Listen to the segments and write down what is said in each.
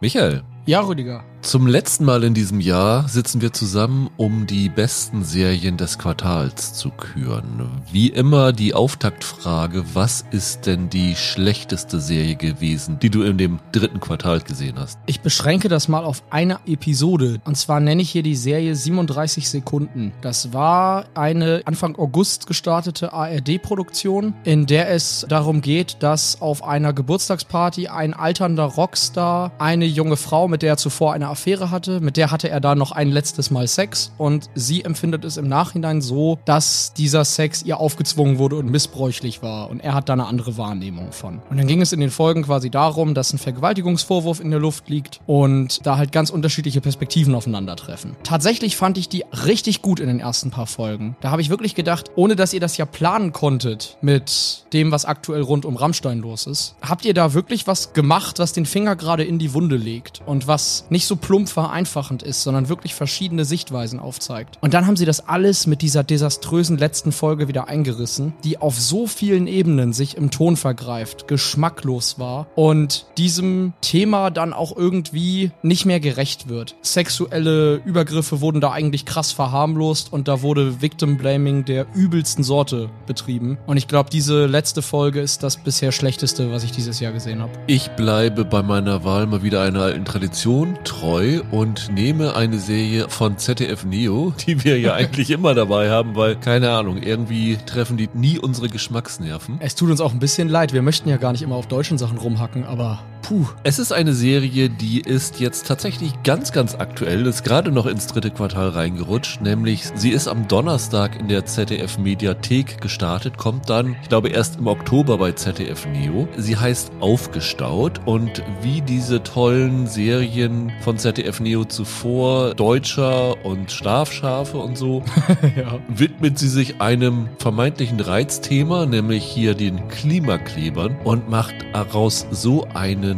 Michael. Ja, Rüdiger. Zum letzten Mal in diesem Jahr sitzen wir zusammen, um die besten Serien des Quartals zu küren. Wie immer die Auftaktfrage, was ist denn die schlechteste Serie gewesen, die du in dem dritten Quartal gesehen hast? Ich beschränke das mal auf eine Episode. Und zwar nenne ich hier die Serie 37 Sekunden. Das war eine Anfang August gestartete ARD-Produktion, in der es darum geht, dass auf einer Geburtstagsparty ein alternder Rockstar eine junge Frau, mit der er zuvor eine Affäre hatte. Mit der hatte er da noch ein letztes Mal Sex und sie empfindet es im Nachhinein so, dass dieser Sex ihr aufgezwungen wurde und missbräuchlich war und er hat da eine andere Wahrnehmung von. Und dann ging es in den Folgen quasi darum, dass ein Vergewaltigungsvorwurf in der Luft liegt und da halt ganz unterschiedliche Perspektiven aufeinandertreffen. Tatsächlich fand ich die richtig gut in den ersten paar Folgen. Da habe ich wirklich gedacht, ohne dass ihr das ja planen konntet mit dem, was aktuell rund um Rammstein los ist, habt ihr da wirklich was gemacht, was den Finger gerade in die Wunde legt und was nicht so plump vereinfachend ist, sondern wirklich verschiedene Sichtweisen aufzeigt. Und dann haben sie das alles mit dieser desaströsen letzten Folge wieder eingerissen, die auf so vielen Ebenen sich im Ton vergreift, geschmacklos war und diesem Thema dann auch irgendwie nicht mehr gerecht wird. Sexuelle Übergriffe wurden da eigentlich krass verharmlost und da wurde Victim Blaming der übelsten Sorte betrieben. Und ich glaube, diese letzte Folge ist das bisher schlechteste, was ich dieses Jahr gesehen habe. Ich bleibe bei meiner Wahl mal wieder einer alten Tradition treu und nehme eine Serie von ZDF Neo, die wir ja eigentlich immer dabei haben, weil, keine Ahnung, irgendwie treffen die nie unsere Geschmacksnerven. Es tut uns auch ein bisschen leid, wir möchten ja gar nicht immer auf deutschen Sachen rumhacken, aber puh. Es ist eine Serie, die ist jetzt tatsächlich ganz, ganz aktuell, ist gerade noch ins dritte Quartal reingerutscht, nämlich sie ist am Donnerstag in der ZDF Mediathek gestartet, kommt dann, ich glaube, erst im Oktober bei ZDF Neo. Sie heißt Aufgestaut und wie diese tollen Serien von ZDF Neo zuvor, Deutscher und Strafschafe und so, ja. widmet sie sich einem vermeintlichen Reizthema, nämlich hier den Klimaklebern und macht daraus so einen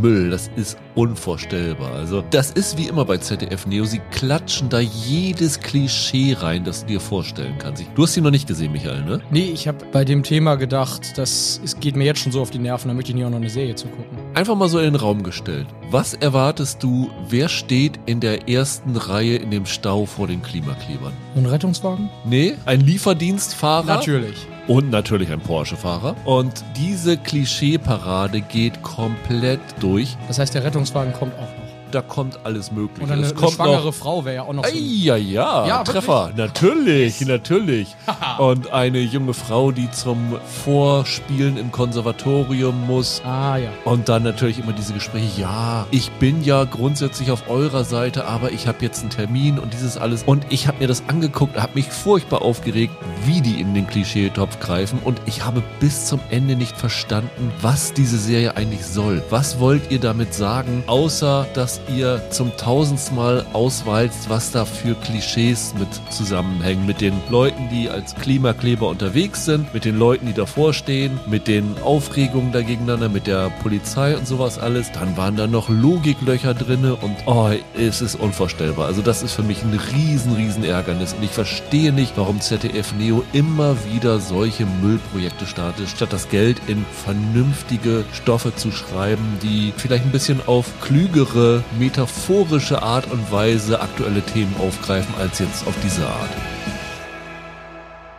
Müll. Das ist unvorstellbar. Also, das ist wie immer bei ZDF Neo. Sie klatschen da jedes Klischee rein, das du dir vorstellen kannst. Du hast sie noch nicht gesehen, Michael, ne? Nee, ich habe bei dem Thema gedacht, das es geht mir jetzt schon so auf die Nerven, da möchte ich nicht auch noch eine Serie zugucken. Einfach mal so in den Raum gestellt. Was erwartest du, wer steht in der ersten Reihe in dem Stau vor den Klimaklebern? Ein Rettungswagen? Nee, ein Lieferdienstfahrer? Natürlich und natürlich ein Porsche-Fahrer. Und diese Klischeeparade geht komplett durch. Das heißt, der Rettungswagen kommt auch da kommt alles Mögliche. Und eine, es kommt eine schwangere noch, Frau wäre ja auch noch so. Ja, ja, ja Treffer. Wirklich? Natürlich, natürlich. und eine junge Frau, die zum Vorspielen im Konservatorium muss. Ah, ja. Und dann natürlich immer diese Gespräche. Ja, ich bin ja grundsätzlich auf eurer Seite, aber ich habe jetzt einen Termin und dieses alles. Und ich habe mir das angeguckt, habe mich furchtbar aufgeregt, wie die in den Klischeetopf greifen. Und ich habe bis zum Ende nicht verstanden, was diese Serie eigentlich soll. Was wollt ihr damit sagen, außer dass ihr zum tausendsten Mal auswalzt, was da für Klischees mit zusammenhängen. Mit den Leuten, die als Klimakleber unterwegs sind, mit den Leuten, die davor stehen, mit den Aufregungen da gegeneinander, mit der Polizei und sowas alles. Dann waren da noch Logiklöcher drinne und oh, es ist unvorstellbar. Also das ist für mich ein riesen, riesen Ärgernis und ich verstehe nicht, warum ZDF Neo immer wieder solche Müllprojekte startet, statt das Geld in vernünftige Stoffe zu schreiben, die vielleicht ein bisschen auf klügere metaphorische Art und Weise aktuelle Themen aufgreifen als jetzt auf diese Art.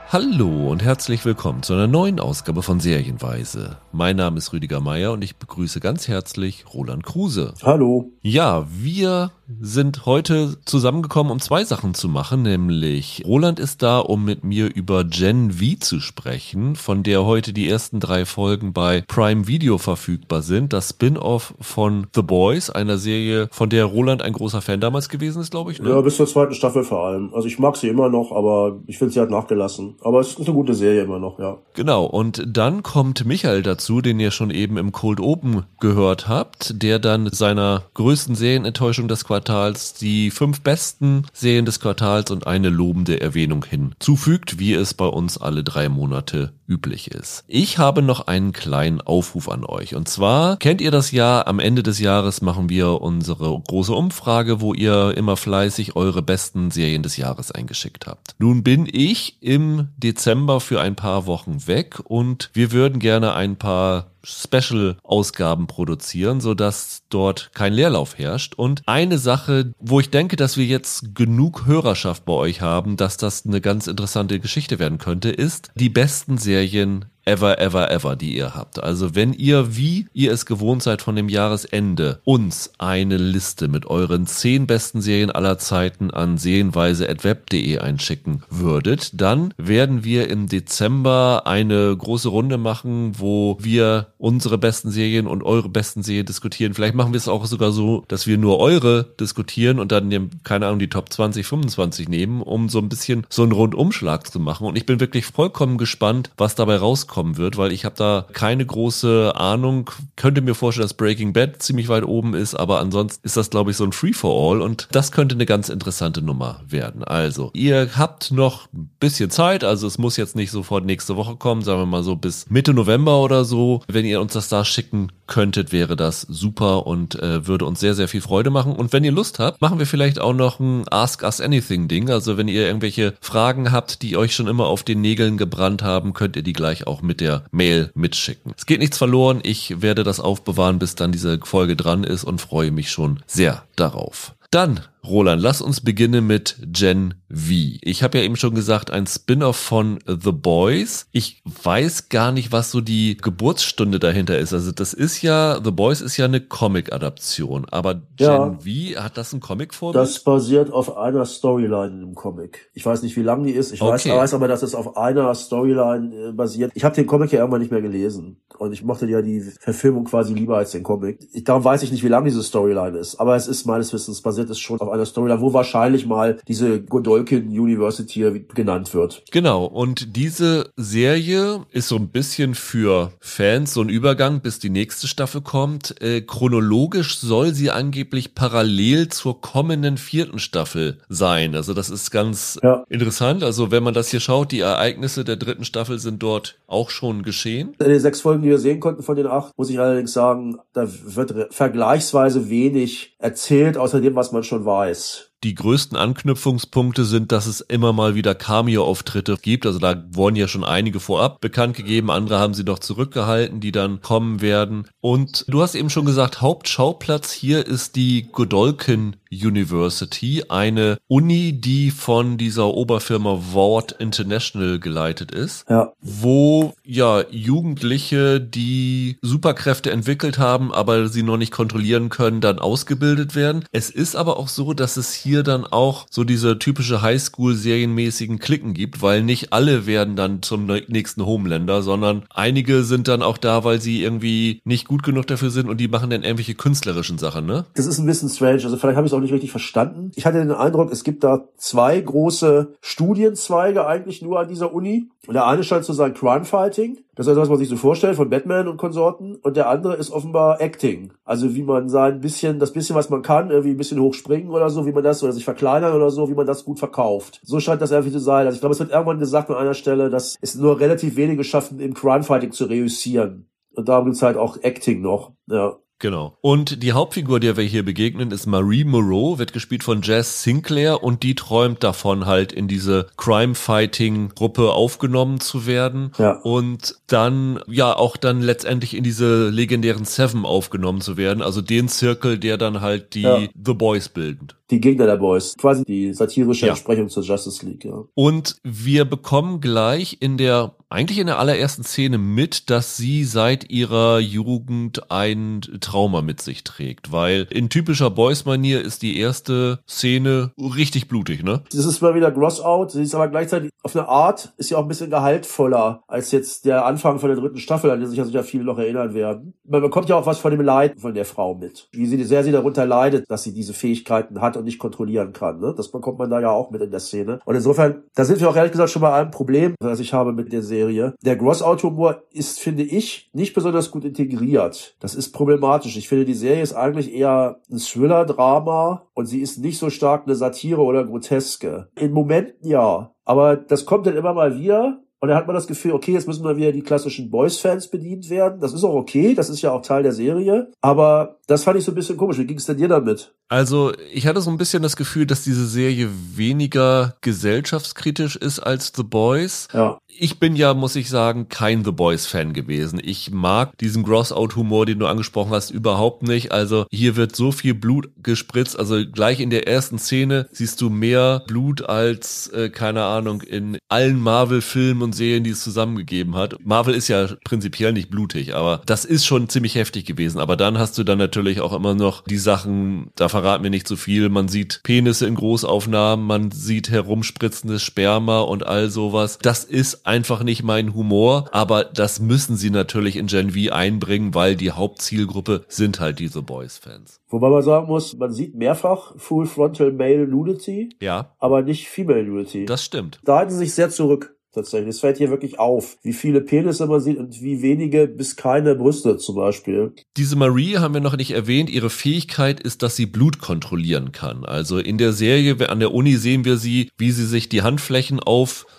Hallo und herzlich willkommen zu einer neuen Ausgabe von Serienweise. Mein Name ist Rüdiger Meier und ich begrüße ganz herzlich Roland Kruse. Hallo. Ja, wir sind heute zusammengekommen, um zwei Sachen zu machen, nämlich Roland ist da, um mit mir über Gen V zu sprechen, von der heute die ersten drei Folgen bei Prime Video verfügbar sind. Das Spin-off von The Boys, einer Serie, von der Roland ein großer Fan damals gewesen ist, glaube ich. Ne? Ja, bis zur zweiten Staffel vor allem. Also ich mag sie immer noch, aber ich finde sie halt nachgelassen. Aber es ist eine gute Serie immer noch, ja. Genau, und dann kommt Michael dazu, den ihr schon eben im Cold Open gehört habt, der dann seiner größten Serienenttäuschung das Quartals die fünf besten Serien des Quartals und eine lobende Erwähnung hinzufügt, wie es bei uns alle drei Monate üblich ist. Ich habe noch einen kleinen Aufruf an euch. Und zwar kennt ihr das Jahr, am Ende des Jahres machen wir unsere große Umfrage, wo ihr immer fleißig eure besten Serien des Jahres eingeschickt habt. Nun bin ich im Dezember für ein paar Wochen weg und wir würden gerne ein paar Special-Ausgaben produzieren, sodass dort kein Leerlauf herrscht. Und eine Sache, wo ich denke, dass wir jetzt genug Hörerschaft bei euch haben, dass das eine ganz interessante Geschichte werden könnte, ist die besten Serien ever, ever, ever, die ihr habt. Also wenn ihr, wie ihr es gewohnt seid von dem Jahresende, uns eine Liste mit euren zehn besten Serien aller Zeiten an serienweise.web.de einschicken würdet, dann werden wir im Dezember eine große Runde machen, wo wir unsere besten Serien und eure besten Serien diskutieren. Vielleicht machen wir es auch sogar so, dass wir nur eure diskutieren und dann, keine Ahnung, die Top 20, 25 nehmen, um so ein bisschen so einen Rundumschlag zu machen. Und ich bin wirklich vollkommen gespannt, was dabei rauskommt rauskommen wird, weil ich habe da keine große Ahnung. Könnte mir vorstellen, dass Breaking Bad ziemlich weit oben ist, aber ansonsten ist das, glaube ich, so ein Free-for-All und das könnte eine ganz interessante Nummer werden. Also, ihr habt noch ein bisschen Zeit, also es muss jetzt nicht sofort nächste Woche kommen, sagen wir mal so bis Mitte November oder so. Wenn ihr uns das da schicken könntet, wäre das super und äh, würde uns sehr, sehr viel Freude machen. Und wenn ihr Lust habt, machen wir vielleicht auch noch ein Ask Us Anything Ding. Also wenn ihr irgendwelche Fragen habt, die euch schon immer auf den Nägeln gebrannt haben, könnt ihr die gleich auch mit der Mail mitschicken. Es geht nichts verloren. Ich werde das aufbewahren, bis dann diese Folge dran ist und freue mich schon sehr darauf. Dann Roland, lass uns beginnen mit Gen V. Ich habe ja eben schon gesagt, ein Spin-off von The Boys. Ich weiß gar nicht, was so die Geburtsstunde dahinter ist. Also das ist ja, The Boys ist ja eine Comic-Adaption, aber Gen ja, V, hat das ein Comic vor? Das basiert auf einer Storyline im Comic. Ich weiß nicht, wie lang die ist. Ich okay. weiß, weiß aber, dass es auf einer Storyline äh, basiert. Ich habe den Comic ja irgendwann nicht mehr gelesen und ich mochte ja die Verfilmung quasi lieber als den Comic. Ich, darum weiß ich nicht, wie lang diese Storyline ist, aber es ist meines Wissens basiert es schon auf einer Storyline, wo wahrscheinlich mal diese Godolkin University genannt wird. Genau, und diese Serie ist so ein bisschen für Fans so ein Übergang, bis die nächste Staffel kommt. Äh, chronologisch soll sie angeblich parallel zur kommenden vierten Staffel sein. Also das ist ganz ja. interessant. Also wenn man das hier schaut, die Ereignisse der dritten Staffel sind dort auch schon geschehen. In den sechs Folgen, die wir sehen konnten von den acht, muss ich allerdings sagen, da wird vergleichsweise wenig erzählt, außer dem, was man schon weiß. Die größten Anknüpfungspunkte sind, dass es immer mal wieder Cameo-Auftritte gibt. Also da wurden ja schon einige vorab bekannt gegeben, andere haben sie noch zurückgehalten, die dann kommen werden. Und du hast eben schon gesagt, Hauptschauplatz hier ist die Godolkin University, eine Uni, die von dieser Oberfirma Ward International geleitet ist, ja. wo ja Jugendliche, die Superkräfte entwickelt haben, aber sie noch nicht kontrollieren können, dann ausgebildet werden. Es ist aber auch so, dass es hier dann auch so diese typische Highschool-serienmäßigen Klicken gibt, weil nicht alle werden dann zum nächsten Homelander, sondern einige sind dann auch da, weil sie irgendwie nicht gut genug dafür sind und die machen dann irgendwelche künstlerischen Sachen, ne? Das ist ein bisschen strange. Also vielleicht habe ich es auch nicht richtig verstanden. Ich hatte den Eindruck, es gibt da zwei große Studienzweige eigentlich nur an dieser Uni. Und der eine scheint zu sein Crime Fighting. Das ist also, was man sich so vorstellt von Batman und Konsorten. Und der andere ist offenbar Acting. Also wie man sein bisschen, das bisschen, was man kann, irgendwie ein bisschen hochspringen oder so, wie man das, oder sich verkleinern oder so, wie man das gut verkauft. So scheint das irgendwie zu sein. Also ich glaube, es wird irgendwann gesagt an einer Stelle, dass es nur relativ wenige schaffen, im Crime Fighting zu reüssieren. Und darum gibt's halt auch Acting noch. Ja. Genau. Und die Hauptfigur, der wir hier begegnen, ist Marie Moreau, wird gespielt von Jazz Sinclair und die träumt davon, halt in diese Crime-Fighting-Gruppe aufgenommen zu werden. Ja. Und dann, ja, auch dann letztendlich in diese legendären Seven aufgenommen zu werden. Also den Zirkel, der dann halt die ja. The Boys bildet die Gegner der Boys. Quasi die satirische ja. Entsprechung zur Justice League, ja. Und wir bekommen gleich in der, eigentlich in der allerersten Szene mit, dass sie seit ihrer Jugend ein Trauma mit sich trägt, weil in typischer Boys-Manier ist die erste Szene richtig blutig, ne? Das ist mal wieder Gross-Out, sie ist aber gleichzeitig auf eine Art, ist ja auch ein bisschen gehaltvoller als jetzt der Anfang von der dritten Staffel, an den sich ja sicher viele noch erinnern werden. Man bekommt ja auch was von dem Leid von der Frau mit. Wie sie sehr sie darunter leidet, dass sie diese Fähigkeiten hat und nicht kontrollieren kann. Ne? Das bekommt man da ja auch mit in der Szene. Und insofern, da sind wir auch ehrlich gesagt schon bei einem Problem, das ich habe mit der Serie. Der Gross-Out-Humor ist, finde ich, nicht besonders gut integriert. Das ist problematisch. Ich finde, die Serie ist eigentlich eher ein Thriller-Drama und sie ist nicht so stark eine Satire oder Groteske. In Momenten ja, aber das kommt dann immer mal wieder Und dann hat man das Gefühl, okay, jetzt müssen mal wieder die klassischen Boys-Fans bedient werden. Das ist auch okay, das ist ja auch Teil der Serie. Aber das fand ich so ein bisschen komisch. Wie ging es denn dir damit? Also, ich hatte so ein bisschen das Gefühl, dass diese Serie weniger gesellschaftskritisch ist als The Boys. Ja. Ich bin ja, muss ich sagen, kein The Boys-Fan gewesen. Ich mag diesen Gross-Out-Humor, den du angesprochen hast, überhaupt nicht. Also hier wird so viel Blut gespritzt. Also gleich in der ersten Szene siehst du mehr Blut als, äh, keine Ahnung, in allen Marvel-Filmen und Serien, die es zusammengegeben hat. Marvel ist ja prinzipiell nicht blutig, aber das ist schon ziemlich heftig gewesen. Aber dann hast du dann natürlich auch immer noch die Sachen, da verraten wir nicht zu so viel. Man sieht Penisse in Großaufnahmen, man sieht herumspritzendes Sperma und all sowas. Das ist einfach nicht mein Humor, aber das müssen sie natürlich in Gen V einbringen, weil die Hauptzielgruppe sind halt diese Boys-Fans. Wobei man sagen muss, man sieht mehrfach Full Frontal Male Nudity, Ja, aber nicht Female Nudity. das stimmt. da halten sie sich sehr zurück. Tatsächlich. Es fällt hier wirklich auf, wie viele Penisse man sieht und wie wenige bis keine Brüste zum Beispiel. Diese Marie haben wir noch nicht erwähnt. Ihre Fähigkeit ist, dass sie Blut kontrollieren kann. Also in der Serie an der Uni sehen wir sie, wie sie sich die Handflächen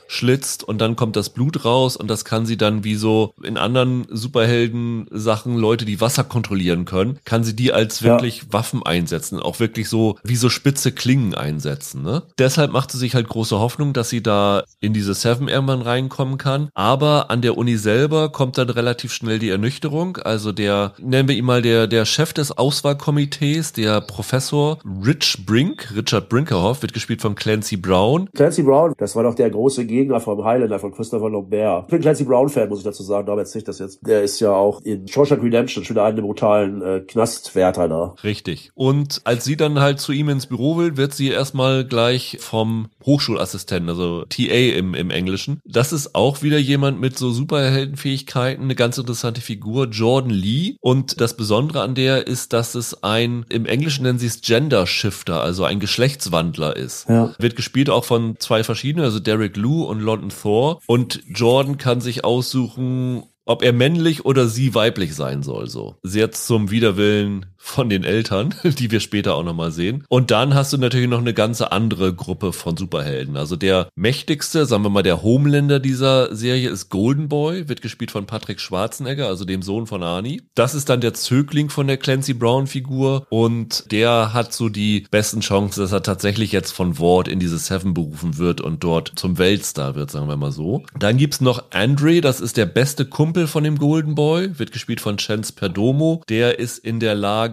aufschlitzt und dann kommt das Blut raus und das kann sie dann wie so in anderen Superhelden-Sachen Leute, die Wasser kontrollieren können, kann sie die als Ja. wirklich Waffen einsetzen, auch wirklich so wie so spitze Klingen einsetzen. Ne? Deshalb macht sie sich halt große Hoffnung, dass sie da in diese Seven irgendwann reinkommen kann. Aber an der Uni selber kommt dann relativ schnell die Ernüchterung. Also der, nennen wir ihn mal der, der Chef des Auswahlkomitees, der Professor Rich Brink, Richard Brinkerhoff, wird gespielt von Clancy Brown. Clancy Brown, das war doch der große Gegner vom Highlander von Christopher Lambert. Ich bin Clancy Brown-Fan, muss ich dazu sagen, aber jetzt nicht das jetzt. Der ist ja auch in Shawshank Redemption schon einen der brutalen äh, Knastwärter da. Richtig. Und als sie dann halt zu ihm ins Büro will, wird sie erstmal gleich vom Hochschulassistenten, also TA im, im Englischen. Das ist auch wieder jemand mit so Superheldenfähigkeiten, eine ganz interessante Figur, Jordan Lee. Und das Besondere an der ist, dass es ein, im Englischen nennen sie es Gender Shifter, also ein Geschlechtswandler ist. Ja. Wird gespielt auch von zwei verschiedenen, also Derek Lou und London Thor. Und Jordan kann sich aussuchen, ob er männlich oder sie weiblich sein soll, so. Sehr zum Widerwillen von den Eltern, die wir später auch nochmal sehen. Und dann hast du natürlich noch eine ganze andere Gruppe von Superhelden. Also der mächtigste, sagen wir mal, der Homelander dieser Serie ist Golden Boy, wird gespielt von Patrick Schwarzenegger, also dem Sohn von Arnie. Das ist dann der Zögling von der Clancy Brown Figur und der hat so die besten Chancen, dass er tatsächlich jetzt von Ward in diese Seven berufen wird und dort zum Weltstar wird, sagen wir mal so. Dann gibt's noch Andre, das ist der beste Kumpel von dem Golden Boy, wird gespielt von Chance Perdomo. Der ist in der Lage,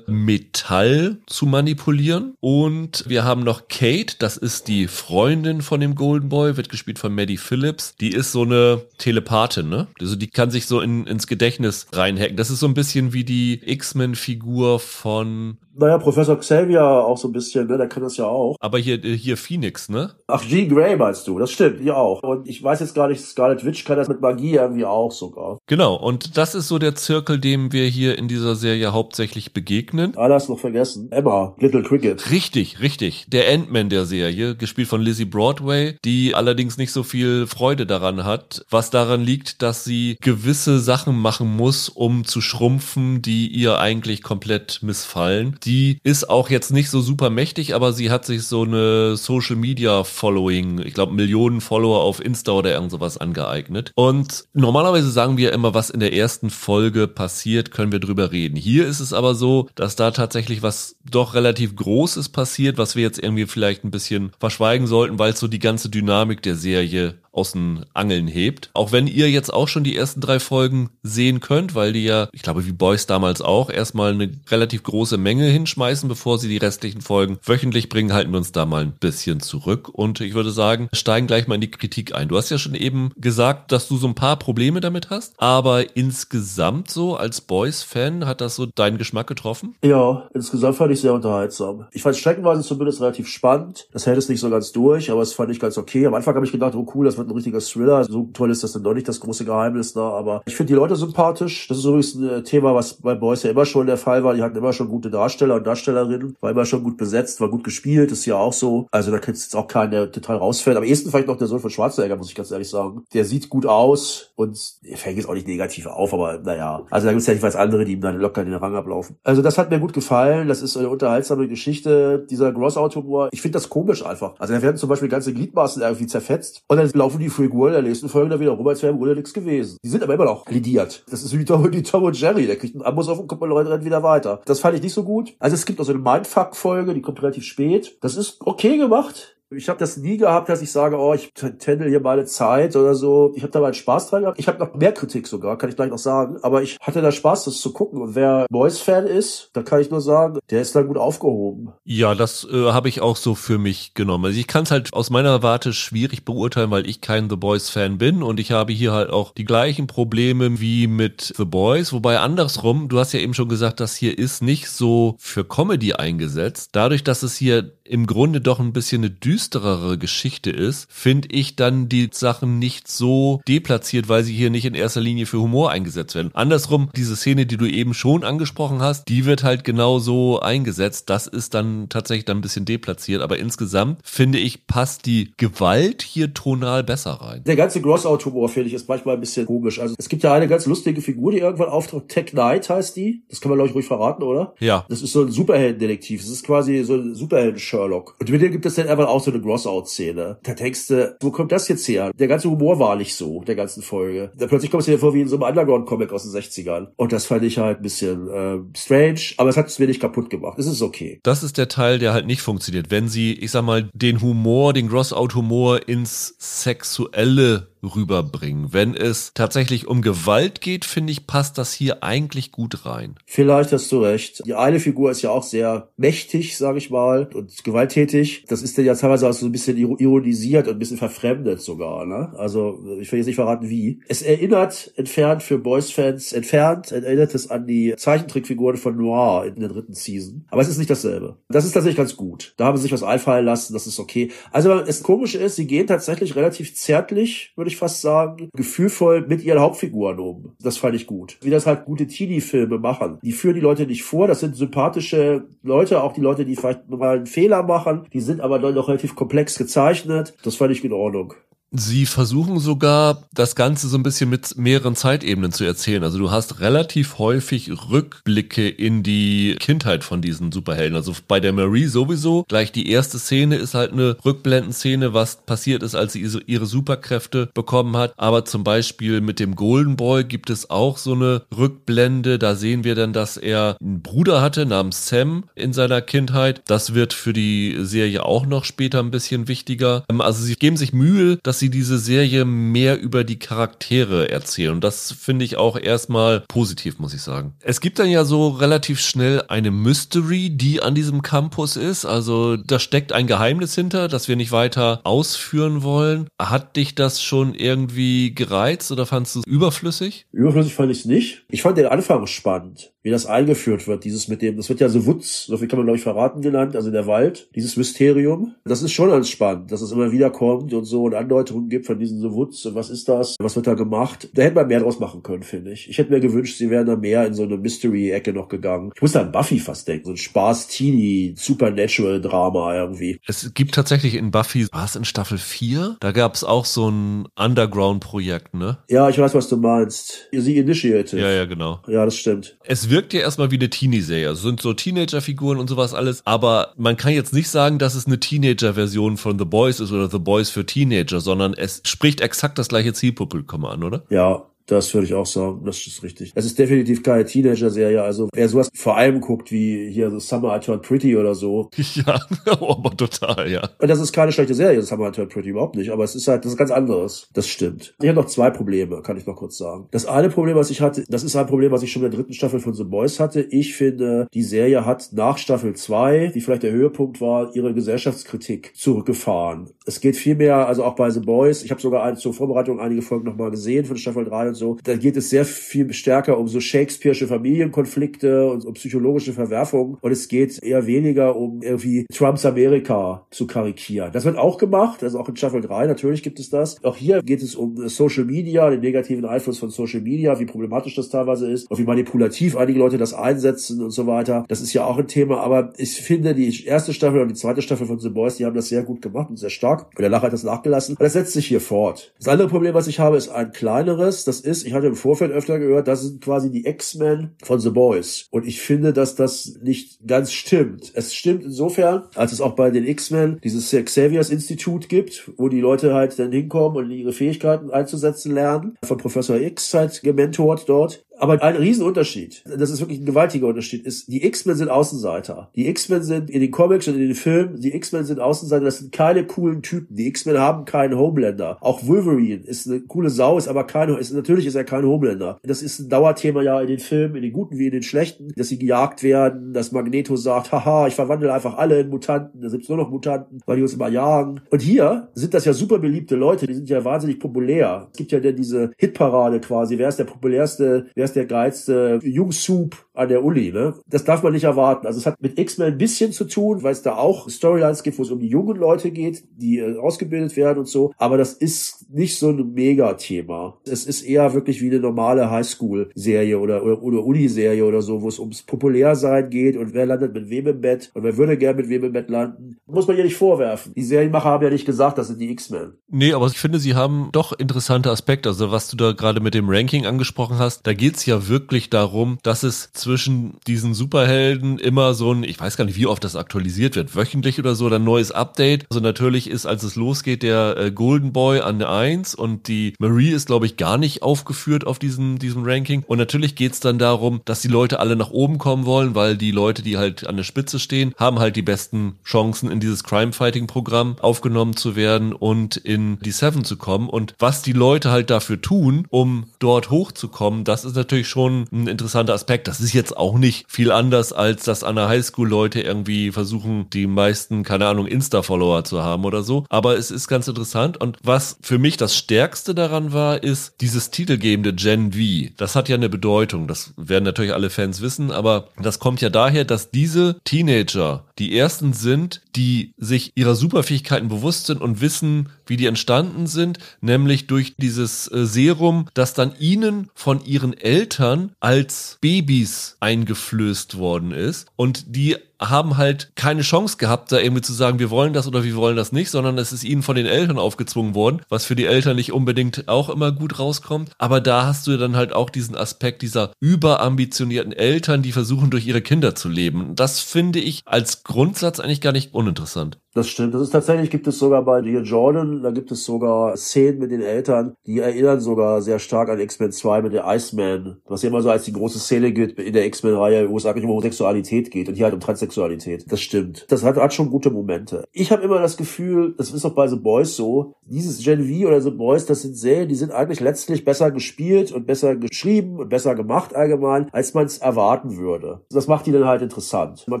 Metall zu manipulieren. Und wir haben noch Kate, das ist die Freundin von dem Golden Boy, wird gespielt von Maddie Phillips. Die ist so eine Telepathin, ne? Also die kann sich so in, ins Gedächtnis reinhacken. Das ist so ein bisschen wie die X-Men-Figur von, Naja, Professor Xavier auch so ein bisschen, ne? Der kann das ja auch. aber hier, hier Phoenix, ne? Ach, Jean Grey meinst du? Das stimmt, ja auch. Und ich weiß jetzt gar nicht, Scarlet Witch kann das mit Magie irgendwie auch sogar. Genau, und das ist so der Zirkel, dem wir hier in dieser Serie hauptsächlich begegnen. Ah, das noch vergessen. Emma, Little Cricket. Richtig, richtig. Der Ant-Man der Serie, gespielt von Lizzie Broadway, die allerdings nicht so viel Freude daran hat, was daran liegt, dass sie gewisse Sachen machen muss, um zu schrumpfen, die ihr eigentlich komplett missfallen. Die ist auch jetzt nicht so super mächtig, aber sie hat sich so eine Social Media Following, ich glaube Millionen Follower auf Insta oder irgend sowas angeeignet. Und normalerweise sagen wir immer, was in der ersten Folge passiert, können wir drüber reden. Hier ist es aber so, dass da tatsächlich was doch relativ Großes passiert, was wir jetzt irgendwie vielleicht ein bisschen verschweigen sollten, weil es so die ganze Dynamik der Serie aus den Angeln hebt. Auch wenn ihr jetzt auch schon die ersten drei Folgen sehen könnt, weil die ja, ich glaube wie Boys damals auch, erstmal eine relativ große Menge hinschmeißen, bevor sie die restlichen Folgen wöchentlich bringen, halten wir uns da mal ein bisschen zurück. Und ich würde sagen, steigen gleich mal in die Kritik ein. Du hast ja schon eben gesagt, dass du so ein paar Probleme damit hast, aber insgesamt so als Boys-Fan hat das so deinen Geschmack getroffen? Ja, insgesamt fand ich sehr unterhaltsam. Ich fand streckenweise zumindest relativ spannend. Das hält es nicht so ganz durch, aber es fand ich ganz okay. Am Anfang habe ich gedacht, oh cool, das wird ein richtiger Thriller. So toll ist das dann doch nicht das große Geheimnis da. Aber ich finde die Leute sympathisch. Das ist übrigens ein äh, Thema, was bei Boys ja immer schon der Fall war. Die hatten immer schon gute Darsteller und Darstellerinnen. War immer schon gut besetzt, war gut gespielt. Ist ja auch so. Also da könnte jetzt auch kein der total rausfällt. Am ehesten vielleicht noch der Sohn von Schwarzenegger, muss ich ganz ehrlich sagen. Der sieht gut aus und fängt jetzt auch nicht negativ auf, aber naja. Also da gibt es ja jedenfalls andere, die ihm dann locker den Rang ablaufen. Also das hat mir gut gefallen. Das ist eine unterhaltsame Geschichte. Dieser Gross-Out-Humor. Ich finde das komisch einfach. Also da werden zum Beispiel ganze Gliedmaßen irgendwie zerfetzt und dann laufen die Figuren der nächsten Folge dann wieder rum, als wäre im Grunde nichts gewesen. Die sind aber immer noch lidiert. Das ist wie Tom, wie Tom und Jerry. Der kriegt einen Ambus auf und kommt Leute rennen wieder weiter. Das fand ich nicht so gut. Also es gibt auch so eine Mindfuck-Folge, die kommt relativ spät. Das ist okay gemacht. Ich habe das nie gehabt, dass ich sage, oh, ich tändel hier meine Zeit oder so. Ich habe da mal Spaß dran gehabt. Ich habe noch mehr Kritik sogar, kann ich gleich noch sagen. Aber ich hatte da Spaß, das zu gucken. Und wer Boys-Fan ist, da kann ich nur sagen, der ist da gut aufgehoben. Ja, das äh, habe ich auch so für mich genommen. Also ich kann es halt aus meiner Warte schwierig beurteilen, weil ich kein The Boys-Fan bin. Und ich habe hier halt auch die gleichen Probleme wie mit The Boys. Wobei andersrum, du hast ja eben schon gesagt, das hier ist nicht so für Comedy eingesetzt. Dadurch, dass es hier im Grunde doch ein bisschen eine düsterere Geschichte ist, finde ich dann die Sachen nicht so deplatziert, weil sie hier nicht in erster Linie für Humor eingesetzt werden. Andersrum, diese Szene, die du eben schon angesprochen hast, die wird halt genau so eingesetzt. Das ist dann tatsächlich dann ein bisschen deplatziert, aber insgesamt finde ich, passt die Gewalt hier tonal besser rein. Der ganze Gross-Out-Humor, finde ich, ist manchmal ein bisschen komisch. Also es gibt ja eine ganz lustige Figur, die irgendwann auftaucht. Tech Knight heißt die. Das kann man, glaube ich, ruhig verraten, oder? Ja. Das ist so ein Superheldendetektiv. Das ist quasi so ein Superhelden-Show Sherlock. Und mit dem gibt es dann einfach auch so eine Gross-Out-Szene. Da denkst du, wo kommt das jetzt her? Der ganze Humor war nicht so, der ganzen Folge. Da plötzlich kommt es dir vor wie in so einem Underground-Comic aus den 60ern. Und das fand ich halt ein bisschen äh, strange, aber es hat es mir nicht kaputt gemacht. Es ist okay. Das ist der Teil, der halt nicht funktioniert. Wenn sie, ich sag mal, den Humor, den Gross-Out-Humor ins Sexuelle rüberbringen. Wenn es tatsächlich um Gewalt geht, finde ich, passt das hier eigentlich gut rein. Vielleicht hast du recht. Die eine Figur ist ja auch sehr mächtig, sage ich mal, und gewalttätig. Das ist ja teilweise auch so ein bisschen ironisiert und ein bisschen verfremdet sogar. Ne? Also ich will jetzt nicht verraten, wie. Es erinnert entfernt für Boys-Fans, entfernt erinnert es an die Zeichentrickfiguren von Noir in der dritten Season. Aber es ist nicht dasselbe. Das ist tatsächlich ganz gut. Da haben sie sich was einfallen lassen, das ist okay. Also das Komische ist, sie gehen tatsächlich relativ zärtlich, würde ich ich fast sagen, gefühlvoll mit ihren Hauptfiguren um. Das fand ich gut. Wie das halt gute Teenie-Filme machen. Die führen die Leute nicht vor, das sind sympathische Leute, auch die Leute, die vielleicht mal einen Fehler machen, die sind aber dann noch relativ komplex gezeichnet. Das fand ich in Ordnung. Sie versuchen sogar, das Ganze so ein bisschen mit mehreren Zeitebenen zu erzählen. Also du hast relativ häufig Rückblicke in die Kindheit von diesen Superhelden. Also bei der Marie sowieso. Gleich die erste Szene ist halt eine Rückblendenszene, was passiert ist, als sie ihre Superkräfte bekommen hat. Aber zum Beispiel mit dem Golden Boy gibt es auch so eine Rückblende. Da sehen wir dann, dass er einen Bruder hatte namens Sam in seiner Kindheit. Das wird für die Serie auch noch später ein bisschen wichtiger. Also sie geben sich Mühe, dass dass sie diese Serie mehr über die Charaktere erzählen. Und das finde ich auch erstmal positiv, muss ich sagen. Es gibt dann ja so relativ schnell eine Mystery, die an diesem Campus ist. Also da steckt ein Geheimnis hinter, das wir nicht weiter ausführen wollen. Hat dich das schon irgendwie gereizt oder fandst du es überflüssig? Überflüssig fand ich es nicht. Ich fand den Anfang spannend, wie das eingeführt wird. Dieses mit dem, das wird ja so Wutz, so viel kann man glaube ich verraten genannt, also der Wald, dieses Mysterium. Das ist schon ganz spannend, dass es immer wieder kommt und so und andeutet Erläuterungen gibt von diesen The Woods, was ist das, was wird da gemacht. Da hätte man mehr draus machen können, finde ich. Ich hätte mir gewünscht, sie wären da mehr in so eine Mystery-Ecke noch gegangen. Ich muss da an Buffy fast denken, so ein Spaß-Teenie, Supernatural-Drama irgendwie. Es gibt tatsächlich in Buffy, war es in Staffel 4? Da gab es auch so ein Underground-Projekt, ne? Ja, ich weiß, was du meinst. Sie Initiative. Ja, ja, genau. Ja, das stimmt. Es wirkt ja erstmal wie eine Teenie-Serie. Es sind so Teenager-Figuren und sowas alles. Aber man kann jetzt nicht sagen, dass es eine Teenager-Version von The Boys ist oder The Boys für Teenager, sondern es spricht exakt das gleiche Zielpublikum an, oder? Ja, das würde ich auch sagen, das ist richtig. Es ist definitiv keine Teenager-Serie, also wer sowas vor allem guckt, wie hier so Summer I Turned Pretty oder so. Ja, aber total, ja. Und das ist keine schlechte Serie, Summer I Turned Pretty, überhaupt nicht, aber es ist halt, das ist ganz anderes. Das stimmt. Ich habe noch zwei Probleme, kann ich noch kurz sagen. Das eine Problem, was ich hatte, das ist ein Problem, was ich schon in der dritten Staffel von The Boys hatte. Ich finde, die Serie hat nach Staffel 2, die vielleicht der Höhepunkt war, ihre Gesellschaftskritik zurückgefahren. Es geht viel mehr, also auch bei The Boys, ich habe sogar zur Vorbereitung einige Folgen nochmal gesehen von Staffel 3 so, da geht es sehr viel stärker um so Shakespeare'sche Familienkonflikte und um psychologische Verwerfungen und es geht eher weniger um irgendwie Trumps Amerika zu karikieren. Das wird auch gemacht, also auch in Staffel 3 natürlich gibt es das. Auch hier geht es um Social Media, den negativen Einfluss von Social Media, wie problematisch das teilweise ist und wie manipulativ einige Leute das einsetzen und so weiter. Das ist ja auch ein Thema, aber ich finde die erste Staffel und die zweite Staffel von The Boys, die haben das sehr gut gemacht und sehr stark und danach hat das nachgelassen. Und das setzt sich hier fort. Das andere Problem, was ich habe, ist ein kleineres. Das ist, ich hatte im Vorfeld öfter gehört, das sind quasi die X-Men von The Boys. Und ich finde, dass das nicht ganz stimmt. Es stimmt insofern, als es auch bei den X-Men dieses Xavier's Institut gibt, wo die Leute halt dann hinkommen und ihre Fähigkeiten einzusetzen lernen. Von Professor X halt gementort dort. Aber ein Riesenunterschied, das ist wirklich ein gewaltiger Unterschied, ist, die X-Men sind Außenseiter. Die X-Men sind in den Comics und in den Filmen, die X-Men sind Außenseiter, das sind keine coolen Typen. Die X-Men haben keinen Homelander. Auch Wolverine ist eine coole Sau, ist aber kein, ist, natürlich ist er kein Homelander. Das ist ein Dauerthema ja in den Filmen, in den guten wie in den schlechten, dass sie gejagt werden, dass Magneto sagt, haha, ich verwandle einfach alle in Mutanten, da gibt's nur noch Mutanten, weil die uns immer jagen. Und hier sind das ja super beliebte Leute, die sind ja wahnsinnig populär. Es gibt ja denn diese Hitparade quasi, wer ist der populärste, wer ist der geilste Jungsoup an der Uni, ne? Das darf man nicht erwarten. Also es hat mit X-Men ein bisschen zu tun, weil es da auch Storylines gibt, wo es um die jungen Leute geht, die äh, ausgebildet werden und so. Aber das ist nicht so ein Megathema. Es ist eher wirklich wie eine normale Highschool-Serie oder, oder, oder Uni-Serie oder so, wo es ums Populärsein geht und wer landet mit wem im Bett und wer würde gern mit wem im Bett landen. Muss man ja nicht vorwerfen. Die Serienmacher haben ja nicht gesagt, das sind die X-Men. Nee, aber ich finde, sie haben doch interessante Aspekte. Also was du da gerade mit dem Ranking angesprochen hast, da geht's ja wirklich darum, dass es zwischen diesen Superhelden immer so ein, ich weiß gar nicht, wie oft das aktualisiert wird, wöchentlich oder so, ein neues Update. Also natürlich ist, als es losgeht, der äh, Golden Boy an der 1 und die Marie ist, glaube ich, gar nicht aufgeführt auf diesem, diesem Ranking. Und natürlich geht's dann darum, dass die Leute alle nach oben kommen wollen, weil die Leute, die halt an der Spitze stehen, haben halt die besten Chancen, in dieses Crime-Fighting-Programm aufgenommen zu werden und in die Seven zu kommen. Und was die Leute halt dafür tun, um dort hochzukommen, das ist natürlich schon ein interessanter Aspekt. Das ist jetzt auch nicht viel anders, als dass an der Highschool Leute irgendwie versuchen, die meisten, keine Ahnung, Insta-Follower zu haben oder so. Aber es ist ganz interessant. Und was für mich das Stärkste daran war, ist dieses titelgebende Gen V. Das hat ja eine Bedeutung. Das werden natürlich alle Fans wissen, aber das kommt ja daher, dass diese Teenager die ersten sind, die sich ihrer Superfähigkeiten bewusst sind und wissen, wie die entstanden sind, nämlich durch dieses äh, Serum, das dann ihnen von ihren Eltern als Babys eingeflößt worden ist und die haben halt keine Chance gehabt, da irgendwie zu sagen, wir wollen das oder wir wollen das nicht, sondern es ist ihnen von den Eltern aufgezwungen worden, was für die Eltern nicht unbedingt auch immer gut rauskommt. Aber da hast du dann halt auch diesen Aspekt dieser überambitionierten Eltern, die versuchen, durch ihre Kinder zu leben. Das finde ich als Grundsatz eigentlich gar nicht uninteressant. Das stimmt. Das ist tatsächlich, gibt es sogar bei Dear Jordan, da gibt es sogar Szenen mit den Eltern, die erinnern sogar sehr stark an X-Men 2 mit der Iceman, was ja immer so als die große Szene gilt in der X-Men-Reihe, wo es eigentlich um Homosexualität geht und hier halt um Transsexualität. Das stimmt. Das hat, hat schon gute Momente. Ich habe immer das Gefühl, das ist auch bei The Boys so, dieses Gen V oder The Boys, das sind Serien, die sind eigentlich letztlich besser gespielt und besser geschrieben und besser gemacht allgemein, als man es erwarten würde. Das macht die dann halt interessant. Man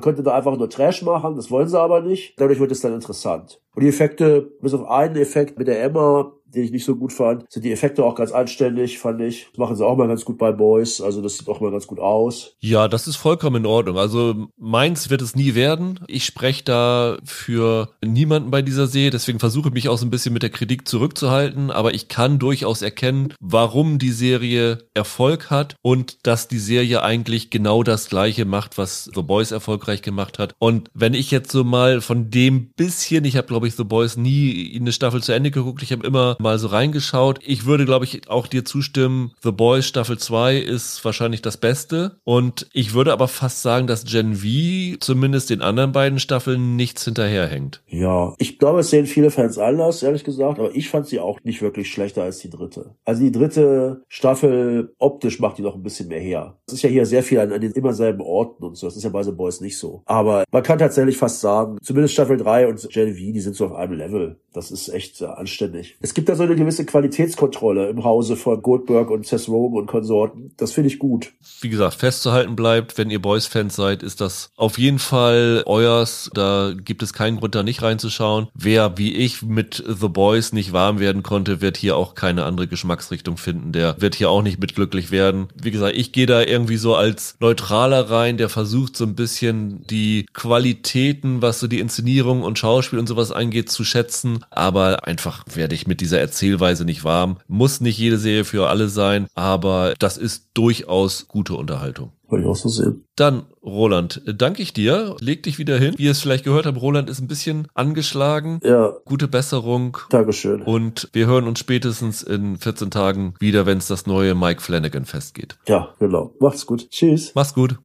könnte da einfach nur Trash machen, das wollen sie aber nicht. Dadurch wird es dann interessant. Und die Effekte, bis auf einen Effekt mit der Emma, den ich nicht so gut fand, sind die Effekte auch ganz anständig, fand ich. Das machen sie auch mal ganz gut bei Boys. Also das sieht auch mal ganz gut aus. Ja, das ist vollkommen in Ordnung. Also meins wird es nie werden. Ich spreche da für niemanden bei dieser Serie. Deswegen versuche ich mich auch so ein bisschen mit der Kritik zurückzuhalten. Aber ich kann durchaus erkennen, warum die Serie Erfolg hat und dass die Serie eigentlich genau das Gleiche macht, was The Boys erfolgreich gemacht hat. Und wenn ich jetzt so mal von dem bisschen, ich habe glaube ich The Boys nie eine Staffel zu Ende geguckt. Ich habe immer mal so reingeschaut. Ich würde, glaube ich, auch dir zustimmen. The Boys Staffel 2 ist wahrscheinlich das Beste. Und ich würde aber fast sagen, dass Gen V zumindest den anderen beiden Staffeln nichts hinterherhängt. Ja, ich glaube, es sehen viele Fans anders, ehrlich gesagt. Aber ich fand sie auch nicht wirklich schlechter als die dritte. Also die dritte Staffel optisch macht die noch ein bisschen mehr her. Es ist ja hier sehr viel an, an den immer selben Orten und so. Das ist ja bei The Boys nicht so. Aber man kann tatsächlich fast sagen, zumindest Staffel 3 und Gen V, die sind so auf einem Level. Das ist echt anständig. Es gibt da so eine gewisse Qualitätskontrolle im Hause von Goldberg und Seth Rogen und Konsorten. Das finde ich gut. Wie gesagt, festzuhalten bleibt, wenn ihr Boys-Fans seid, ist das auf jeden Fall euers. Da gibt es keinen Grund, da nicht reinzuschauen. Wer wie ich mit The Boys nicht warm werden konnte, wird hier auch keine andere Geschmacksrichtung finden. Der wird hier auch nicht mit glücklich werden. Wie gesagt, ich gehe da irgendwie so als neutraler rein, der versucht so ein bisschen die Qualitäten, was so die Inszenierung und Schauspiel und sowas angeht, zu schätzen. Aber einfach werde ich mit dieser Erzählweise nicht warm. Muss nicht jede Serie für alle sein, aber das ist durchaus gute Unterhaltung. Wollte ich auch so sehen. Dann, Roland, danke ich dir. Leg dich wieder hin. Wie ihr es vielleicht gehört habt, Roland ist ein bisschen angeschlagen. Ja, Gute Besserung. Dankeschön. Und wir hören uns spätestens in 14 Tagen wieder, wenn es das neue Mike Flanagan Fest geht. Ja, genau. Macht's gut. Tschüss. Mach's gut.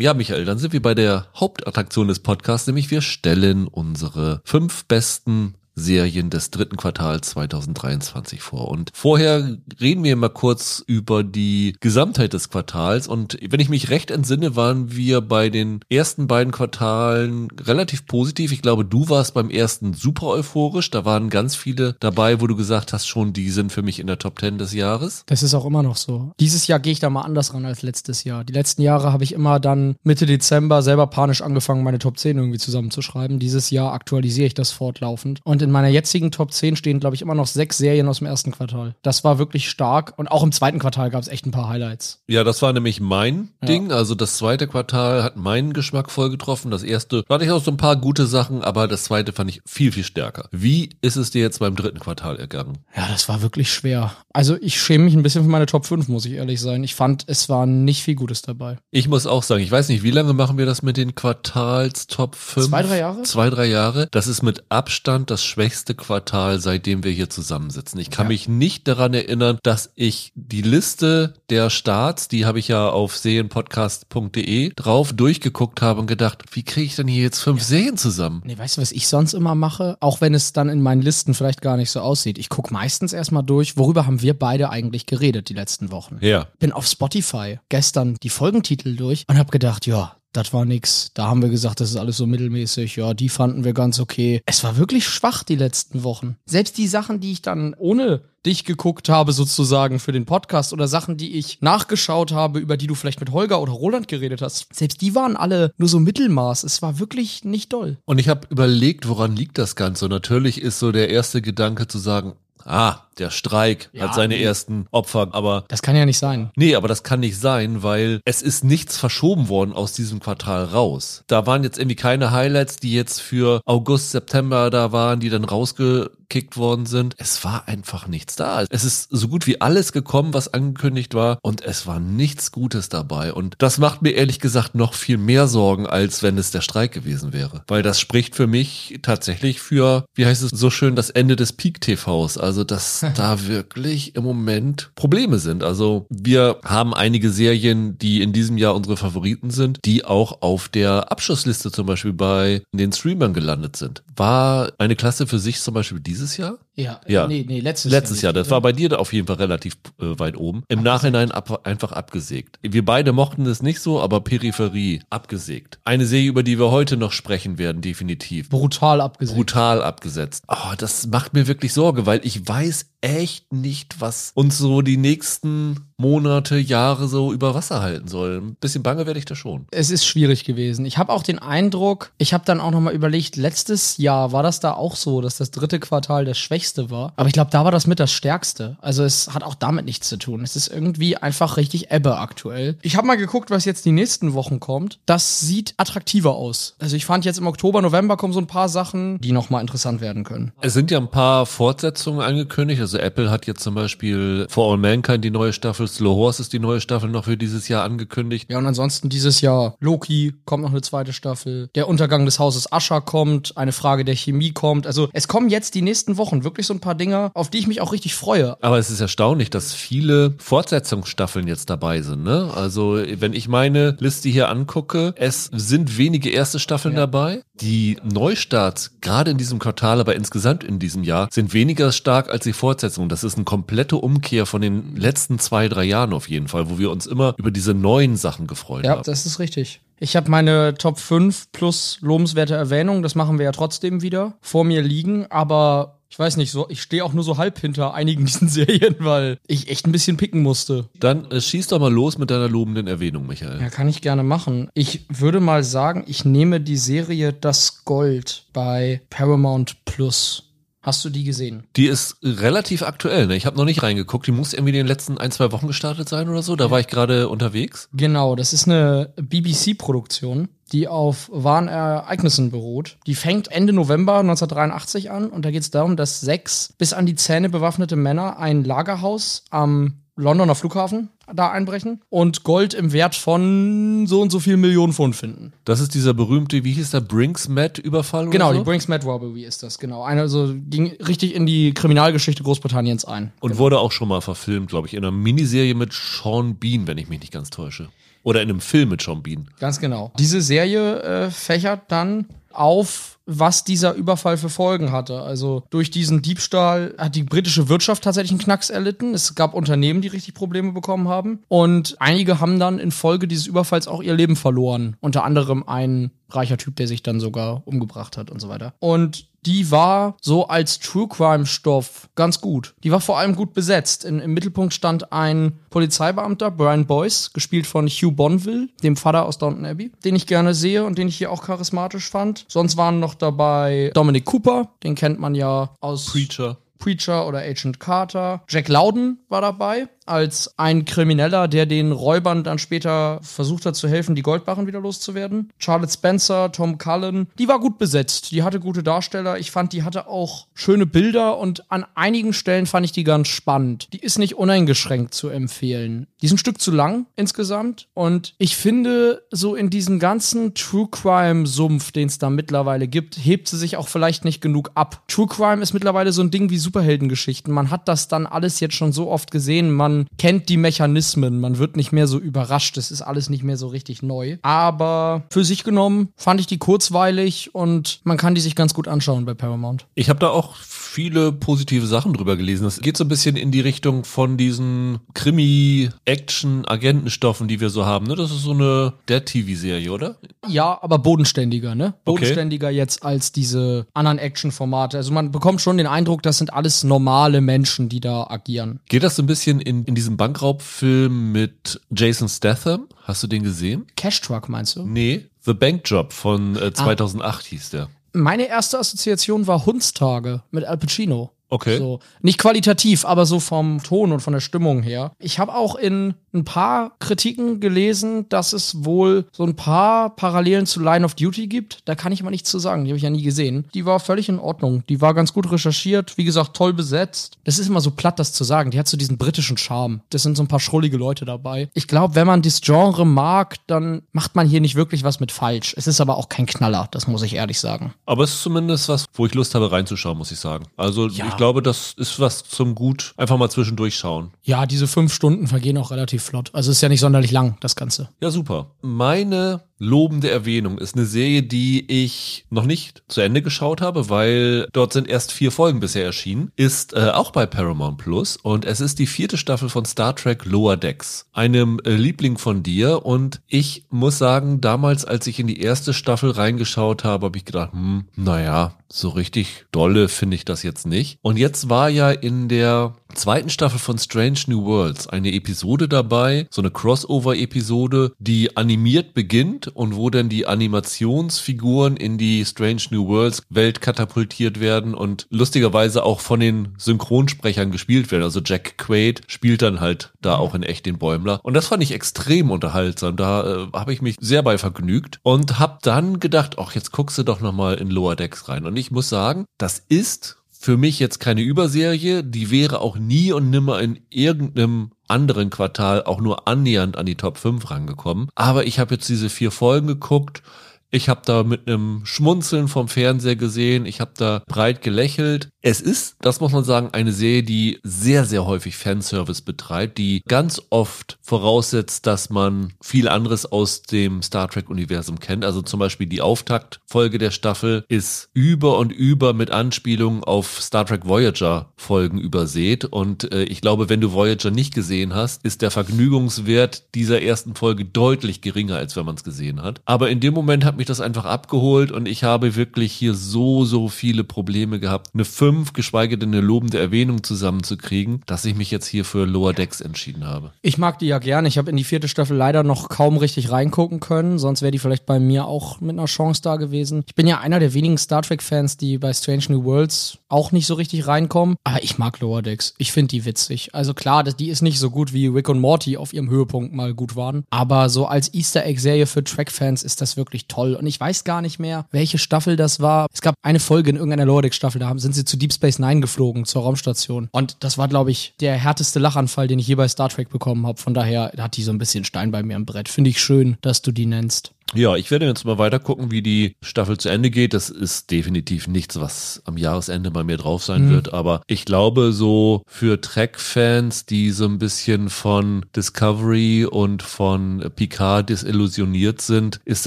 Ja, Michael, dann sind wir bei der Hauptattraktion des Podcasts, nämlich wir stellen unsere fünf besten Serien des dritten Quartals 2023 vor. Und vorher reden wir mal kurz über die Gesamtheit des Quartals. Und wenn ich mich recht entsinne, waren wir bei den ersten beiden Quartalen relativ positiv. Ich glaube, du warst beim ersten super euphorisch. Da waren ganz viele dabei, wo du gesagt hast, schon, die sind für mich in der Top 10 des Jahres. Das ist auch immer noch so. Dieses Jahr gehe ich da mal anders ran als letztes Jahr. Die letzten Jahre habe ich immer dann Mitte Dezember selber panisch angefangen, meine Top 10 irgendwie zusammenzuschreiben. Dieses Jahr aktualisiere ich das fortlaufend. Und in meiner jetzigen Top 10 stehen, glaube ich, immer noch sechs Serien aus dem ersten Quartal. Das war wirklich stark. Und auch im zweiten Quartal gab es echt ein paar Highlights. Ja, das war nämlich mein Ja. Ding. Also das zweite Quartal hat meinen Geschmack voll getroffen. Das erste da hatte ich auch so ein paar gute Sachen, aber das zweite fand ich viel, viel stärker. Wie ist es dir jetzt beim dritten Quartal ergangen? Ja, das war wirklich schwer. Also ich schäme mich ein bisschen für meine Top 5, muss ich ehrlich sein. Ich fand, es war nicht viel Gutes dabei. Ich muss auch sagen, ich weiß nicht, wie lange machen wir das mit den Quartals Top 5? Zwei, drei Jahre? Zwei, drei Jahre. Das ist mit Abstand das schwächste Quartal, seitdem wir hier zusammensitzen. Ich kann Ja. mich nicht daran erinnern, dass ich die Liste der Starts, die habe ich ja auf serienpodcast.de drauf durchgeguckt habe und gedacht, wie kriege ich denn hier jetzt fünf Serien zusammen? Nee, weißt du, was ich sonst immer mache? Auch wenn es dann in meinen Listen vielleicht gar nicht so aussieht. Ich gucke meistens erstmal durch, worüber haben wir beide eigentlich geredet die letzten Wochen. Ja. Bin auf Spotify gestern die Folgentitel durch und habe gedacht, ja, das war nix. Da haben wir gesagt, das ist alles so mittelmäßig. Ja, die fanden wir ganz okay. Es war wirklich schwach die letzten Wochen. Selbst die Sachen, die ich dann ohne dich geguckt habe, sozusagen für den Podcast oder Sachen, die ich nachgeschaut habe, über die du vielleicht mit Holger oder Roland geredet hast, selbst die waren alle nur so Mittelmaß. Es war wirklich nicht doll. Und ich habe überlegt, woran liegt das Ganze? Und natürlich ist so der erste Gedanke zu sagen, ah, der Streik Ja, hat seine nee. ersten Opfer, aber Das kann ja nicht sein. Nee, aber das kann nicht sein, weil es ist nichts verschoben worden aus diesem Quartal raus. Da waren jetzt irgendwie keine Highlights, die jetzt für August, September da waren, die dann rausgekickt worden sind. Es war einfach nichts da. Es ist so gut wie alles gekommen, was angekündigt war und es war nichts Gutes dabei. Und das macht mir ehrlich gesagt noch viel mehr Sorgen, als wenn es der Streik gewesen wäre. Weil das spricht für mich tatsächlich für, wie heißt es so schön, das Ende des Peak-TVs. Also, dass da wirklich im Moment Probleme sind. Also, wir haben einige Serien, die in diesem Jahr unsere Favoriten sind, die auch auf der Abschlussliste zum Beispiel bei den Streamern gelandet sind. War eine Klasse für sich zum Beispiel dieses Jahr? Ja, Ja. nee, nee, letztes, Letztes Jahr, nicht, das war bei dir auf jeden Fall relativ äh, weit oben. Im Nachhinein ab, einfach abgesägt. Wir beide mochten es nicht so, aber Peripherie abgesägt. Eine Serie, über die wir heute noch sprechen werden, definitiv. brutal abgesehen. Brutal abgesetzt. Oh, das macht mir wirklich Sorge, weil ich weiß echt nicht, was uns so die nächsten Monate, Jahre so über Wasser halten soll. Ein bisschen bange werde ich da schon. Es ist schwierig gewesen. Ich habe auch den Eindruck, ich habe dann auch noch mal überlegt, letztes Jahr war das da auch so, dass das dritte Quartal das schwächste war. Aber ich glaube, da war das mit das stärkste. Also es hat auch damit nichts zu tun. Es ist irgendwie einfach richtig Ebbe aktuell. Ich habe mal geguckt, was jetzt die nächsten Wochen kommt. Das sieht attraktiver aus. Also ich fand jetzt im Oktober, November kommen so ein paar Sachen, die noch mal interessant werden können. Es sind ja ein paar Fortsetzungen angekündigt. Also Apple hat jetzt zum Beispiel For All Mankind die neue Staffel, Slow Horse ist die neue Staffel noch für dieses Jahr angekündigt. Ja, und ansonsten dieses Jahr Loki kommt noch eine zweite Staffel. Der Untergang des Hauses Ascher kommt. Eine Frage der Chemie kommt. Also es kommen jetzt die nächsten Wochen wirklich so ein paar Dinge, auf die ich mich auch richtig freue. Aber es ist erstaunlich, dass viele Fortsetzungsstaffeln jetzt dabei sind. Ne? Also wenn ich meine Liste hier angucke, es sind wenige erste Staffeln Ja. dabei. Die Neustarts, gerade in diesem Quartal, aber insgesamt in diesem Jahr, sind weniger stark als die Fortsetzungen. Das ist eine komplette Umkehr von den letzten zwei, drei Jahren auf jeden Fall, wo wir uns immer über diese neuen Sachen gefreut Ja, haben. das ist richtig. Ich habe meine Top 5 plus lobenswerte Erwähnung, das machen wir ja trotzdem wieder, vor mir liegen, aber ich weiß nicht, so, ich stehe auch nur so halb hinter einigen diesen Serien, weil ich echt ein bisschen picken musste. Dann äh, schieß doch mal los mit deiner lobenden Erwähnung, Michael. Ja, kann ich gerne machen. Ich würde mal sagen, ich nehme die Serie Das Gold bei Paramount Plus. Hast du die gesehen? Die ist relativ aktuell, ne? Ich habe noch nicht reingeguckt. Die muss irgendwie in den letzten ein, zwei Wochen gestartet sein oder so. Da war ich gerade unterwegs. Genau, das ist eine BBC-Produktion, die auf wahren Ereignissen beruht. Die fängt Ende November 1983 an und da geht es darum, dass sechs bis an die Zähne bewaffnete Männer ein Lagerhaus am Londoner Flughafen da einbrechen und Gold im Wert von so und so viel Millionen Pfund finden. Das ist dieser berühmte, wie hieß der, Brinks-Met-Überfall? Genau, so? die Brinks-Met Robbery ist das, genau. Eine, also ging richtig in die Kriminalgeschichte Großbritanniens ein. Und wurde auch schon mal verfilmt, glaube ich, in einer Miniserie mit Sean Bean, wenn ich mich nicht ganz täusche. Oder in einem Film mit Sean Bean. Ganz genau. Diese Serie äh, fächert dann auf, was dieser Überfall für Folgen hatte. Also durch diesen Diebstahl hat die britische Wirtschaft tatsächlich einen Knacks erlitten. Es gab Unternehmen, die richtig Probleme bekommen haben. Und einige haben dann infolge dieses Überfalls auch ihr Leben verloren. Unter anderem ein reicher Typ, der sich dann sogar umgebracht hat und so weiter. Und die war so als True Crime Stoff ganz gut. Die war vor allem gut besetzt. In, Im Mittelpunkt stand ein Polizeibeamter, Brian Boyce, gespielt von Hugh Bonville, dem Vater aus Downton Abbey, den ich gerne sehe und den ich hier auch charismatisch fand. Sonst waren noch dabei Dominic Cooper, den kennt man ja aus Preacher. Preacher oder Agent Carter. Jack Loudon war dabei als ein Krimineller, der den Räubern dann später versucht hat zu helfen, die Goldbarren wieder loszuwerden. Charlotte Spencer, Tom Cullen, die war gut besetzt. Die hatte gute Darsteller. Ich fand, die hatte auch schöne Bilder und an einigen Stellen fand ich die ganz spannend. Die ist nicht uneingeschränkt zu empfehlen. Die ist ein Stück zu lang insgesamt und ich finde, so in diesem ganzen True Crime Sumpf, den es da mittlerweile gibt, hebt sie sich auch vielleicht nicht genug ab. True Crime ist mittlerweile so ein Ding wie Superheldengeschichten. Man hat das dann alles jetzt schon so oft gesehen. Man kennt die Mechanismen. Man wird nicht mehr so überrascht. Es ist alles nicht mehr so richtig neu. Aber für sich genommen fand ich die kurzweilig und man kann die sich ganz gut anschauen bei Paramount. Ich habe da auch viele positive Sachen drüber gelesen. Das geht so ein bisschen in die Richtung von diesen Krimi-Action-Agentenstoffen, die wir so haben. Ne? Das ist so eine Dead-TV-Serie, oder? Ja, aber bodenständiger, ne? Okay. Bodenständiger jetzt als diese anderen Action-Formate. Also man bekommt schon den Eindruck, das sind alles normale Menschen, die da agieren. Geht das so ein bisschen in, in diesem Bankraubfilm mit Jason Statham? Hast du den gesehen? Cash Truck meinst du? Nee. The Bank Job von äh, 2008 hieß der. Meine erste Assoziation war Hundstage mit Al Pacino. Okay. So, nicht qualitativ, aber so vom Ton und von der Stimmung her. Ich habe auch in ein paar Kritiken gelesen, dass es wohl so ein paar Parallelen zu Line of Duty gibt. Da kann ich aber nichts zu sagen. Die habe ich ja nie gesehen. Die war völlig in Ordnung. Die war ganz gut recherchiert. Wie gesagt, toll besetzt. Das ist immer so platt, das zu sagen. Die hat so diesen britischen Charme. Das sind so ein paar schrullige Leute dabei. Ich glaube, wenn man das Genre mag, dann macht man hier nicht wirklich was mit falsch. Es ist aber auch kein Knaller. Das muss ich ehrlich sagen. Aber es ist zumindest was, wo ich Lust habe reinzuschauen, muss ich sagen. Also Ja. ich glaube, das ist was zum gut einfach mal zwischendurch schauen. Ja, diese fünf Stunden vergehen auch relativ flott. Also ist ja nicht sonderlich lang, das Ganze. Ja, super. Meine lobende Erwähnung ist eine Serie, die ich noch nicht zu Ende geschaut habe, weil dort sind erst vier Folgen bisher erschienen. Ist äh, auch bei Paramount Plus und es ist die vierte Staffel von Star Trek Lower Decks, einem äh, Liebling von dir. Und ich muss sagen, damals, als ich in die erste Staffel reingeschaut habe, habe ich gedacht, hm, naja, so richtig dolle finde ich das jetzt nicht. Und jetzt war ja in der zweiten Staffel von Strange New Worlds eine Episode dabei, so eine Crossover-Episode, die animiert beginnt und wo dann die Animationsfiguren in die Strange New Worlds Welt katapultiert werden und lustigerweise auch von den Synchronsprechern gespielt werden. Also Jack Quaid spielt dann halt da auch in echt den Bäumler. Und das fand ich extrem unterhaltsam. Da äh, habe ich mich sehr bei vergnügt und habe dann gedacht, ach, jetzt guckst du doch nochmal in Lower Decks rein. Und ich muss sagen, das ist für mich jetzt keine Überserie, die wäre auch nie und nimmer in irgendeinem anderen Quartal auch nur annähernd an die Top 5 rangekommen. Aber ich habe jetzt diese vier Folgen geguckt. Ich habe da mit einem Schmunzeln vom Fernseher gesehen. Ich habe da breit gelächelt. Es ist, das muss man sagen, eine Serie, die sehr, sehr häufig Fanservice betreibt, die ganz oft voraussetzt, dass man viel anderes aus dem Star Trek-Universum kennt. Also zum Beispiel die Auftaktfolge der Staffel ist über und über mit Anspielungen auf Star Trek Voyager-Folgen übersät. Und äh, ich glaube, wenn du Voyager nicht gesehen hast, ist der Vergnügungswert dieser ersten Folge deutlich geringer, als wenn man es gesehen hat. Aber in dem Moment hat mich das einfach abgeholt und ich habe wirklich hier so, so viele Probleme gehabt, eine fünf, geschweige denn eine lobende Erwähnung zusammenzukriegen, dass ich mich jetzt hier für Lower Decks entschieden habe. Ich mag die ja gerne. Ich habe in die vierte Staffel leider noch kaum richtig reingucken können, sonst wäre die vielleicht bei mir auch mit einer Chance da gewesen. Ich bin ja einer der wenigen Star Trek-Fans, die bei Strange New Worlds auch nicht so richtig reinkommen, aber ich mag Lower Decks. Ich finde die witzig. Also klar, die ist nicht so gut wie Rick und Morty auf ihrem Höhepunkt mal gut waren, aber so als Easter Egg-Serie für Track-Fans ist das wirklich toll. Toll. Und ich weiß gar nicht mehr, welche Staffel das war. Es gab eine Folge in irgendeiner Lower Deck Staffel, da haben, sind sie zu Deep Space Nine geflogen, zur Raumstation. Und das war, glaube ich, der härteste Lachanfall, den ich je bei Star Trek bekommen habe. Von daher hat die so ein bisschen Stein bei mir am Brett. Finde ich schön, dass du die nennst. Ja, ich werde jetzt mal weiter gucken, wie die Staffel zu Ende geht. Das ist definitiv nichts, was am Jahresende bei mir drauf sein mhm. wird. Aber ich glaube, so für Trek-Fans, die so ein bisschen von Discovery und von Picard disillusioniert sind, ist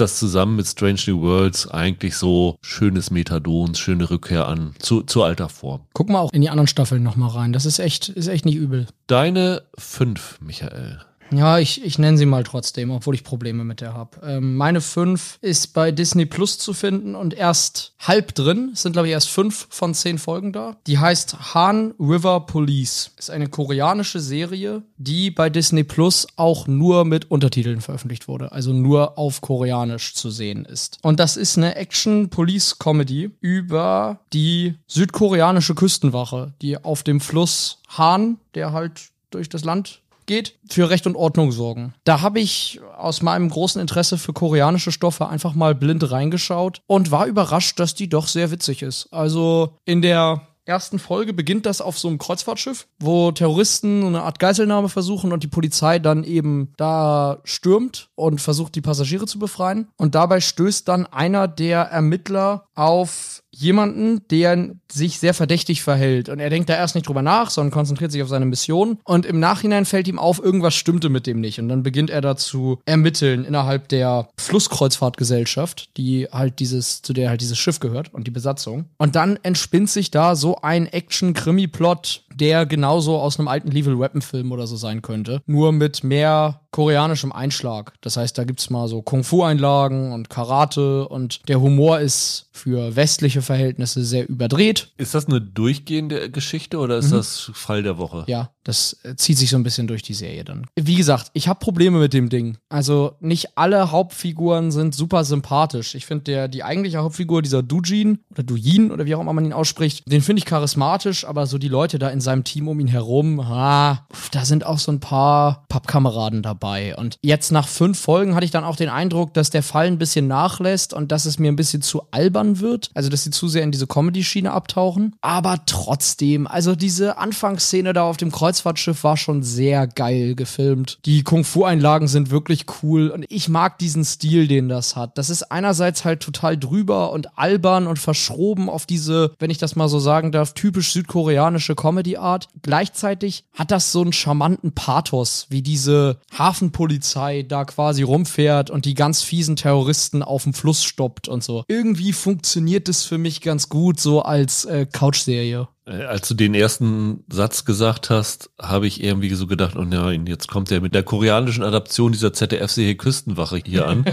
das zusammen mit Strange New Worlds eigentlich so schönes Methadons, schöne Rückkehr an zu, zu alter Form. Guck mal auch in die anderen Staffeln nochmal rein. Das ist echt, ist echt nicht übel. Deine fünf, Michael. Ja, ich, ich nenne sie mal trotzdem, obwohl ich Probleme mit der habe. Ähm, meine fünf ist bei Disney Plus zu finden und erst halb drin. Es sind, glaube ich, erst fünf von zehn Folgen da. Die heißt Han River Police. Ist eine koreanische Serie, die bei Disney Plus auch nur mit Untertiteln veröffentlicht wurde. Also nur auf Koreanisch zu sehen ist. Und das ist eine Action-Police-Comedy über die südkoreanische Küstenwache, die auf dem Fluss Han, der halt durch das Land geht, für Recht und Ordnung sorgen. Da habe ich aus meinem großen Interesse für koreanische Stoffe einfach mal blind reingeschaut und war überrascht, dass die doch sehr witzig ist. Also in der ersten Folge beginnt das auf so einem Kreuzfahrtschiff, wo Terroristen eine Art Geiselnahme versuchen und die Polizei dann eben da stürmt und versucht, die Passagiere zu befreien. Und dabei stößt dann einer der Ermittler auf jemanden, der sich sehr verdächtig verhält. Und er denkt da erst nicht drüber nach, sondern konzentriert sich auf seine Mission. Und im Nachhinein fällt ihm auf, irgendwas stimmte mit dem nicht. Und dann beginnt er da zu ermitteln innerhalb der Flusskreuzfahrtgesellschaft, die halt dieses, zu der halt dieses Schiff gehört und die Besatzung. Und dann entspinnt sich da so ein Action-Krimi-Plot, der genauso aus einem alten Lethal Weapon-Film oder so sein könnte. Nur mit mehr koreanischem Einschlag. Das heißt, da gibt's mal so Kung-Fu-Einlagen und Karate und der Humor ist für westliche Verhältnisse sehr überdreht. Ist das eine durchgehende Geschichte oder ist mhm. das Fall der Woche? Ja, das äh, zieht sich so ein bisschen durch die Serie dann. Wie gesagt, ich habe Probleme mit dem Ding. Also nicht alle Hauptfiguren sind super sympathisch. Ich finde der die eigentliche Hauptfigur dieser Dujin oder Dujin oder wie auch immer man ihn ausspricht, den finde ich charismatisch, aber so die Leute da in seinem Team um ihn herum, ah, da sind auch so ein paar Pappkameraden dabei. Und jetzt nach fünf Folgen hatte ich dann auch den Eindruck, dass der Fall ein bisschen nachlässt und dass es mir ein bisschen zu albern wird. Also dass sie zu sehr in diese Comedy-Schiene abtauchen. Aber trotzdem, also diese Anfangsszene da auf dem Kreuz Kreuzfahrtschiff war schon sehr geil gefilmt. Die Kung-Fu-Einlagen sind wirklich cool und ich mag diesen Stil, den das hat. Das ist einerseits halt total drüber und albern und verschroben auf diese, wenn ich das mal so sagen darf, typisch südkoreanische Comedy-Art. Gleichzeitig hat das so einen charmanten Pathos, wie diese Hafenpolizei da quasi rumfährt und die ganz fiesen Terroristen auf dem Fluss stoppt und so. Irgendwie funktioniert das für mich ganz gut so als äh, Couch-Serie. Äh, als du den ersten Satz gesagt hast, habe ich irgendwie so gedacht, oh nein, jetzt kommt er mit der koreanischen Adaption dieser ZDF-Serie Küstenwache hier an.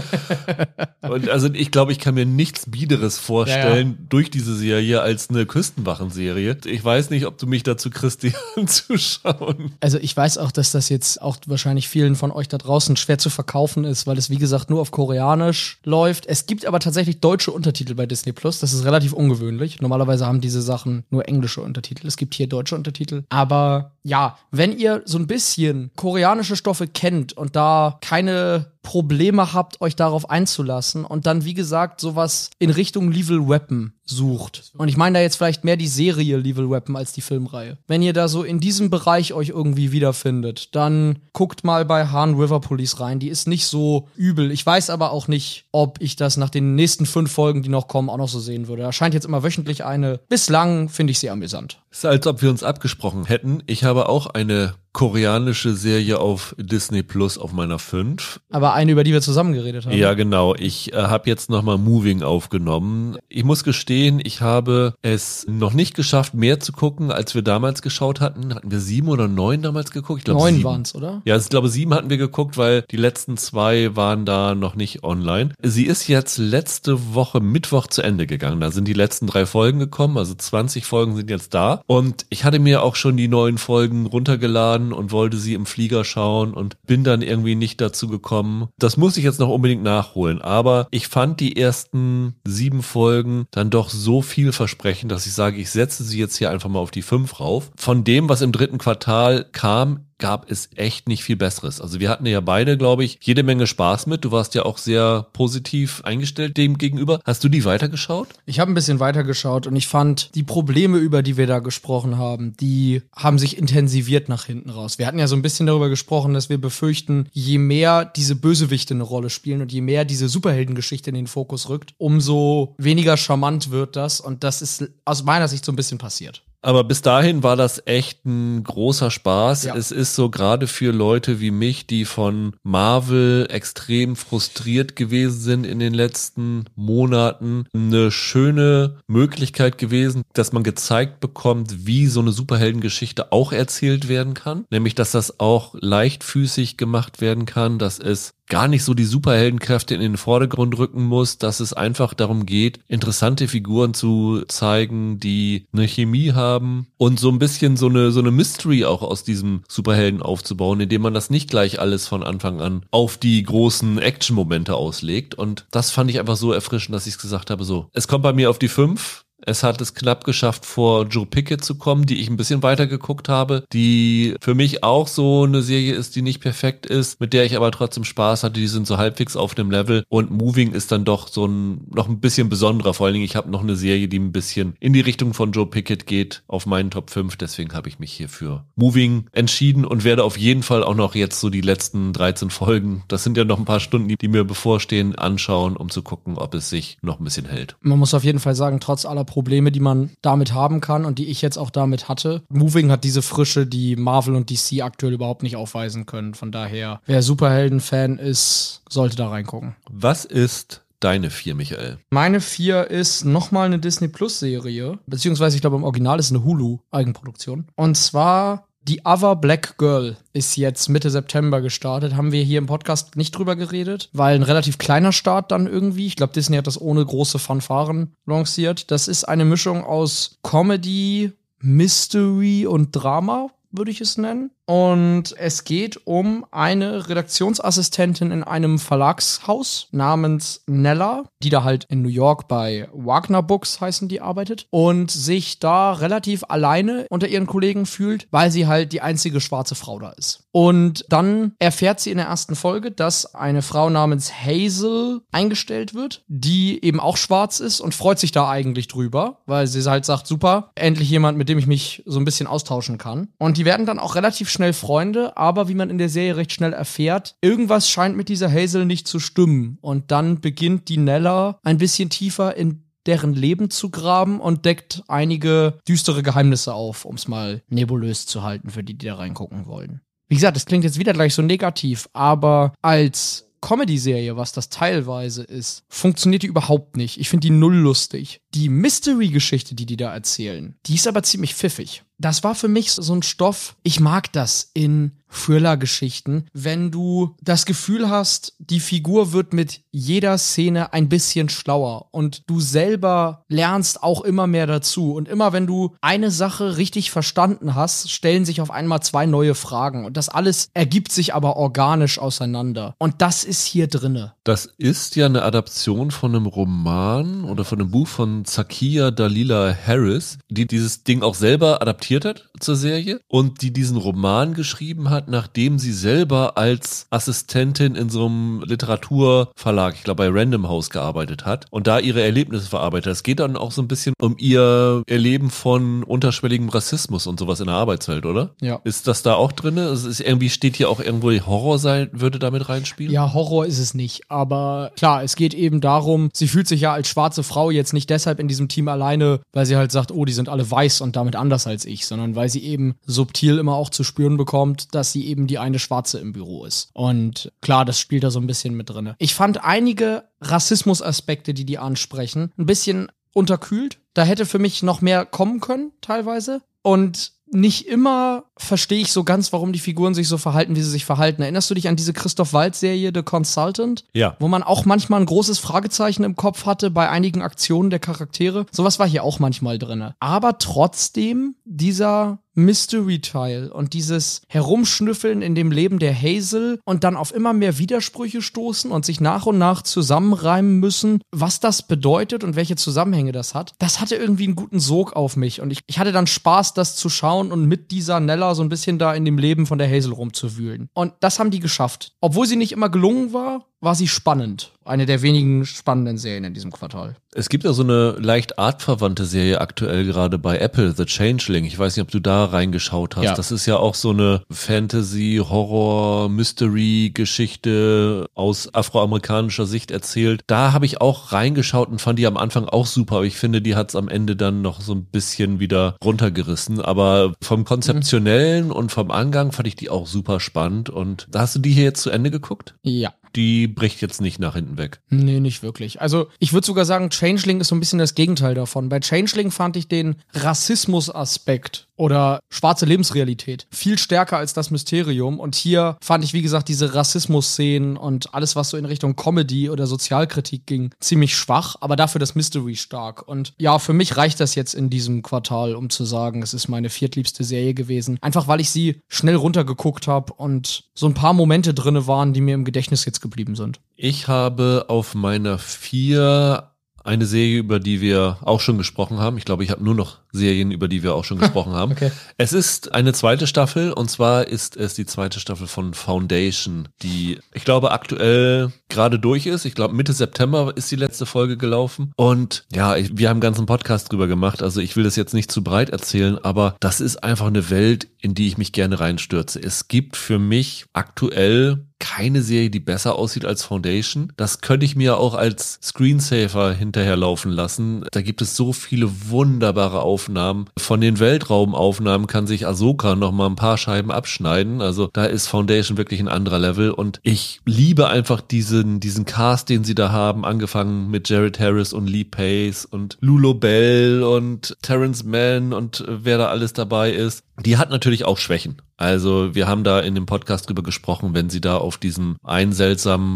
und also ich glaube, ich kann mir nichts Biederes vorstellen ja, ja. durch diese Serie als eine Küstenwachen-Serie. Ich weiß nicht, ob du mich dazu kriegst, die anzuschauen. Also ich weiß auch, dass das jetzt auch wahrscheinlich vielen von euch da draußen schwer zu verkaufen ist, weil es wie gesagt nur auf Koreanisch läuft. Es gibt aber tatsächlich deutsche Untertitel bei Disney Plus. Das ist relativ ungewöhnlich. Normalerweise haben diese Sachen nur englische englische Untertitel. Es gibt hier deutsche Untertitel. Aber ja, wenn ihr so ein bisschen koreanische Stoffe kennt und da keine Probleme habt, euch darauf einzulassen und dann, wie gesagt, sowas in Richtung Lethal Weapon sucht. Und ich meine da jetzt vielleicht mehr die Serie Lethal Weapon als die Filmreihe. Wenn ihr da so in diesem Bereich euch irgendwie wiederfindet, dann guckt mal bei Han River Police rein. Die ist nicht so übel. Ich weiß aber auch nicht, ob ich das nach den nächsten fünf Folgen, die noch kommen, auch noch so sehen würde. Da scheint jetzt immer wöchentlich eine. Bislang finde ich sie amüsant. Ist als ob wir uns abgesprochen hätten. Ich habe auch eine koreanische Serie auf Disney Plus auf meiner 5. Aber eine, über die wir zusammen geredet haben. Ja, genau. Ich äh, habe jetzt nochmal Moving aufgenommen. Ich muss gestehen, ich habe es noch nicht geschafft, mehr zu gucken, als wir damals geschaut hatten. Hatten wir sieben oder neun damals geguckt? Ich glaub, neun waren es, oder? Ja, ich glaube, sieben hatten wir geguckt, weil die letzten zwei waren da noch nicht online. Sie ist jetzt letzte Woche Mittwoch zu Ende gegangen. Da sind die letzten drei Folgen gekommen, also 20 Folgen sind jetzt da. Und ich hatte mir auch schon die neuen Folgen runtergeladen und wollte sie im Flieger schauen und bin dann irgendwie nicht dazu gekommen. Das muss ich jetzt noch unbedingt nachholen. Aber ich fand die ersten sieben Folgen dann doch so vielversprechend, dass ich sage, ich setze sie jetzt hier einfach mal auf die fünf rauf. Von dem, was im dritten Quartal kam, gab es echt nicht viel Besseres. Also wir hatten ja beide, glaube ich, jede Menge Spaß mit. Du warst ja auch sehr positiv eingestellt dem gegenüber. Hast du die weitergeschaut? Ich habe ein bisschen weitergeschaut und ich fand, die Probleme, über die wir da gesprochen haben, die haben sich intensiviert nach hinten raus. Wir hatten ja so ein bisschen darüber gesprochen, dass wir befürchten, je mehr diese Bösewichte eine Rolle spielen und je mehr diese Superheldengeschichte in den Fokus rückt, umso weniger charmant wird das. Und das ist aus meiner Sicht so ein bisschen passiert. Aber bis dahin war das echt ein großer Spaß. Ja. Es ist so gerade für Leute wie mich, die von Marvel extrem frustriert gewesen sind in den letzten Monaten, eine schöne Möglichkeit gewesen, dass man gezeigt bekommt, wie so eine Superheldengeschichte auch erzählt werden kann. Nämlich, dass das auch leichtfüßig gemacht werden kann, dass es gar nicht so die Superheldenkräfte in den Vordergrund rücken muss, dass es einfach darum geht, interessante Figuren zu zeigen, die eine Chemie haben und so ein bisschen so eine, so eine Mystery auch aus diesem Superhelden aufzubauen, indem man das nicht gleich alles von Anfang an auf die großen Action-Momente auslegt. Und das fand ich einfach so erfrischend, dass ich gesagt habe, so, es kommt bei mir auf die fünf. Es hat es knapp geschafft, vor Joe Pickett zu kommen, die ich ein bisschen weiter geguckt habe, die für mich auch so eine Serie ist, die nicht perfekt ist, mit der ich aber trotzdem Spaß hatte. Die sind so halbwegs auf dem Level und Moving ist dann doch so ein noch ein bisschen besonderer. Vor allen Dingen, ich habe noch eine Serie, die ein bisschen in die Richtung von Joe Pickett geht, auf meinen Top 5. Deswegen habe ich mich hier für Moving entschieden und werde auf jeden Fall auch noch jetzt so die letzten 13 Folgen, das sind ja noch ein paar Stunden, die, die mir bevorstehen, anschauen, um zu gucken, ob es sich noch ein bisschen hält. Man muss auf jeden Fall sagen, trotz aller Probleme, die man damit haben kann und die ich jetzt auch damit hatte, Moving hat diese Frische, die Marvel und DC aktuell überhaupt nicht aufweisen können. Von daher, wer Superhelden-Fan ist, sollte da reingucken. Was ist deine vier, Michael? Meine vier ist nochmal eine Disney Plus Serie, beziehungsweise ich glaube im Original ist eine Hulu Eigenproduktion. Und zwar die Other Black Girl ist jetzt Mitte September gestartet. Haben wir hier im Podcast nicht drüber geredet, weil ein relativ kleiner Start dann irgendwie. Ich glaube, Disney hat das ohne große Fanfaren lanciert. Das ist eine Mischung aus Comedy, Mystery und Drama, würde ich es nennen. Und es geht um eine Redaktionsassistentin in einem Verlagshaus namens Nella, die da halt in New York bei Wagner Books heißen die arbeitet und sich da relativ alleine unter ihren Kollegen fühlt, weil sie halt die einzige schwarze Frau da ist. Und dann erfährt sie in der ersten Folge, dass eine Frau namens Hazel eingestellt wird, die eben auch schwarz ist und freut sich da eigentlich drüber, weil sie halt sagt, super, endlich jemand, mit dem ich mich so ein bisschen austauschen kann. Und die werden dann auch relativ schnell Freunde, aber wie man in der Serie recht schnell erfährt, irgendwas scheint mit dieser Hazel nicht zu stimmen. Und dann beginnt die Nella ein bisschen tiefer in deren Leben zu graben und deckt einige düstere Geheimnisse auf, um es mal nebulös zu halten für die, die da reingucken wollen. Wie gesagt, das klingt jetzt wieder gleich so negativ, aber als Comedy-Serie, was das teilweise ist, funktioniert die überhaupt nicht. Ich finde die null lustig. Die Mystery-Geschichte, die die da erzählen, die ist aber ziemlich pfiffig. Das war für mich so ein Stoff, ich mag das in Thriller-Geschichten, wenn du das Gefühl hast, die Figur wird mit jeder Szene ein bisschen schlauer und du selber lernst auch immer mehr dazu. Und immer wenn du eine Sache richtig verstanden hast, stellen sich auf einmal zwei neue Fragen und das alles ergibt sich aber organisch auseinander. Und das ist hier drinne. Das ist ja eine Adaption von einem Roman oder von einem Buch von Zakia Dalila Harris, die dieses Ding auch selber adaptiert hat zur Serie und die diesen Roman geschrieben hat, nachdem sie selber als Assistentin in so einem Literaturverlag, ich glaube bei Random House gearbeitet hat und da ihre Erlebnisse verarbeitet. hat. Es geht dann auch so ein bisschen um ihr Erleben von unterschwelligem Rassismus und sowas in der Arbeitswelt, oder? Ja. Ist das da auch drin? Es ist irgendwie steht hier auch irgendwo Horror sein, würde damit reinspielen? Ja, Horror ist es nicht. Aber klar, es geht eben darum, sie fühlt sich ja als schwarze Frau jetzt nicht deshalb in diesem Team alleine, weil sie halt sagt, oh, die sind alle weiß und damit anders als ich, sondern weil sie eben subtil immer auch zu spüren bekommt, dass sie eben die eine Schwarze im Büro ist. Und klar, das spielt da so ein bisschen mit drin. Ich fand einige Rassismusaspekte, die die ansprechen, ein bisschen unterkühlt. Da hätte für mich noch mehr kommen können, teilweise. Und nicht immer verstehe ich so ganz, warum die Figuren sich so verhalten, wie sie sich verhalten. Erinnerst du dich an diese Christoph Waltz-Serie The Consultant? Ja. Wo man auch manchmal ein großes Fragezeichen im Kopf hatte bei einigen Aktionen der Charaktere. Sowas war hier auch manchmal drinne. Aber trotzdem, dieser Mystery-Teil und dieses Herumschnüffeln in dem Leben der Hazel und dann auf immer mehr Widersprüche stoßen und sich nach und nach zusammenreimen müssen, was das bedeutet und welche Zusammenhänge das hat, das hatte irgendwie einen guten Sog auf mich und ich, ich hatte dann Spaß, das zu schauen und mit dieser Nella so ein bisschen da in dem Leben von der Hazel rumzuwühlen. Und das haben die geschafft. Obwohl sie nicht immer gelungen war, war sie spannend. Eine der wenigen spannenden Serien in diesem Quartal. Es gibt ja so eine leicht artverwandte Serie aktuell gerade bei Apple, The Changeling. Ich weiß nicht, ob du da reingeschaut hast. Ja. Das ist ja auch so eine Fantasy, Horror, Mystery Geschichte aus afroamerikanischer Sicht erzählt. Da habe ich auch reingeschaut und fand die am Anfang auch super, aber ich finde, die hat es am Ende dann noch so ein bisschen wieder runtergerissen. Aber vom konzeptionellen und vom Angang fand ich die auch super spannend. Und da hast du die hier jetzt zu Ende geguckt? Ja. Die bricht jetzt nicht nach hinten weg. Nee, nicht wirklich. Also ich würde sogar sagen, Changeling ist so ein bisschen das Gegenteil davon. Bei Changeling fand ich den Rassismus-Aspekt oder schwarze Lebensrealität viel stärker als das Mysterium. Und hier fand ich, wie gesagt, diese Rassismus-Szenen und alles, was so in Richtung Comedy oder Sozialkritik ging, ziemlich schwach, aber dafür das Mystery stark. Und ja, für mich reicht das jetzt in diesem Quartal, um zu sagen, es ist meine viertliebste Serie gewesen. Einfach weil ich sie schnell runtergeguckt habe und so ein paar Momente drinne waren, die mir im Gedächtnis jetzt geblieben sind. Ich habe auf meiner vier eine Serie, über die wir auch schon gesprochen haben. Ich glaube, ich habe nur noch Serien, über die wir auch schon gesprochen haben. Okay. Es ist eine zweite Staffel und zwar ist es die zweite Staffel von Foundation, die ich glaube aktuell gerade durch ist. Ich glaube Mitte September ist die letzte Folge gelaufen und ja, ich, wir haben einen ganzen Podcast drüber gemacht. Also ich will das jetzt nicht zu breit erzählen, aber das ist einfach eine Welt, in die ich mich gerne reinstürze. Es gibt für mich aktuell keine Serie, die besser aussieht als Foundation. Das könnte ich mir auch als Screensaver hinterherlaufen lassen. Da gibt es so viele wunderbare Aufnahmen. Von den Weltraumaufnahmen kann sich Ahsoka noch mal ein paar Scheiben abschneiden. Also da ist Foundation wirklich ein anderer Level und ich liebe einfach diesen, diesen Cast, den sie da haben, angefangen mit Jared Harris und Lee Pace und Lulo Bell und Terrence Mann und äh, wer da alles dabei ist. Die hat natürlich auch Schwächen. Also wir haben da in dem Podcast drüber gesprochen, wenn sie da auf diesem einen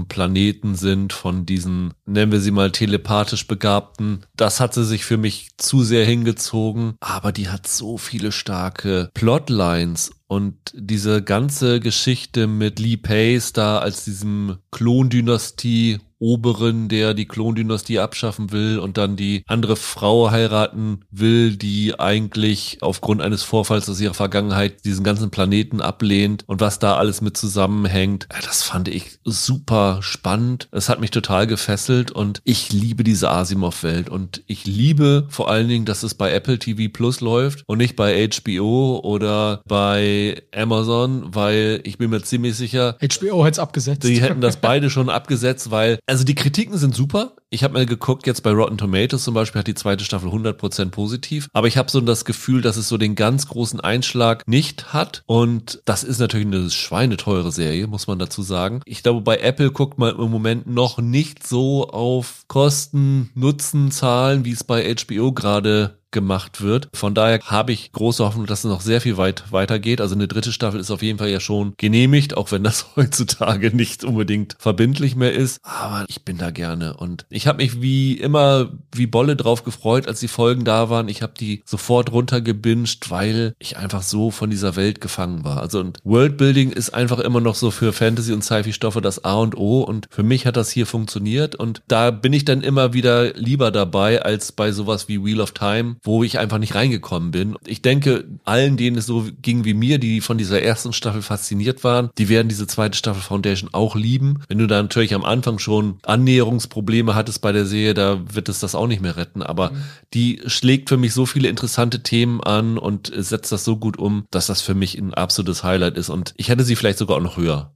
Planeten sind von diesen, nennen wir sie mal telepathisch Begabten. Das hat sie sich für mich zu sehr hingezogen. Aber die hat so viele starke Plotlines und diese ganze Geschichte mit Lee Pace da als diesem Klondynastie Oberen, der die Klondynastie abschaffen will und dann die andere Frau heiraten will, die eigentlich aufgrund eines Vorfalls aus ihrer Vergangenheit diesen ganzen Planeten ablehnt und was da alles mit zusammenhängt. Das fand ich super spannend. Es hat mich total gefesselt und ich liebe diese Asimov-Welt und ich liebe vor allen Dingen, dass es bei Apple TV Plus läuft und nicht bei HBO oder bei Amazon, weil ich bin mir ziemlich sicher, HBO hätte es abgesetzt. die hätten das beide schon abgesetzt, weil, also die Kritiken sind super. Ich habe mal geguckt, jetzt bei Rotten Tomatoes zum Beispiel hat die zweite Staffel 100% positiv. Aber ich habe so das Gefühl, dass es so den ganz großen Einschlag nicht hat. Und das ist natürlich eine schweineteure Serie, muss man dazu sagen. Ich glaube, bei Apple guckt man im Moment noch nicht so auf Kosten, Nutzen, Zahlen, wie es bei HBO gerade gemacht wird. Von daher habe ich große Hoffnung, dass es noch sehr viel weit weitergeht. Also eine dritte Staffel ist auf jeden Fall ja schon genehmigt, auch wenn das heutzutage nicht unbedingt verbindlich mehr ist. Aber ich bin da gerne und ich habe mich wie immer wie Bolle drauf gefreut, als die Folgen da waren. Ich habe die sofort runtergebinged, weil ich einfach so von dieser Welt gefangen war. Also und Worldbuilding ist einfach immer noch so für Fantasy und Sci-Fi-Stoffe das A und O und für mich hat das hier funktioniert und da bin ich dann immer wieder lieber dabei als bei sowas wie Wheel of Time, wo ich einfach nicht reingekommen bin. Ich denke, allen, denen es so ging wie mir, die von dieser ersten Staffel fasziniert waren, die werden diese zweite Staffel Foundation auch lieben. Wenn du da natürlich am Anfang schon Annäherungsprobleme hattest bei der Serie, da wird es das auch nicht mehr retten. Aber die schlägt für mich so viele interessante Themen an und setzt das so gut um, dass das für mich ein absolutes Highlight ist. Und ich hätte sie vielleicht sogar auch noch höher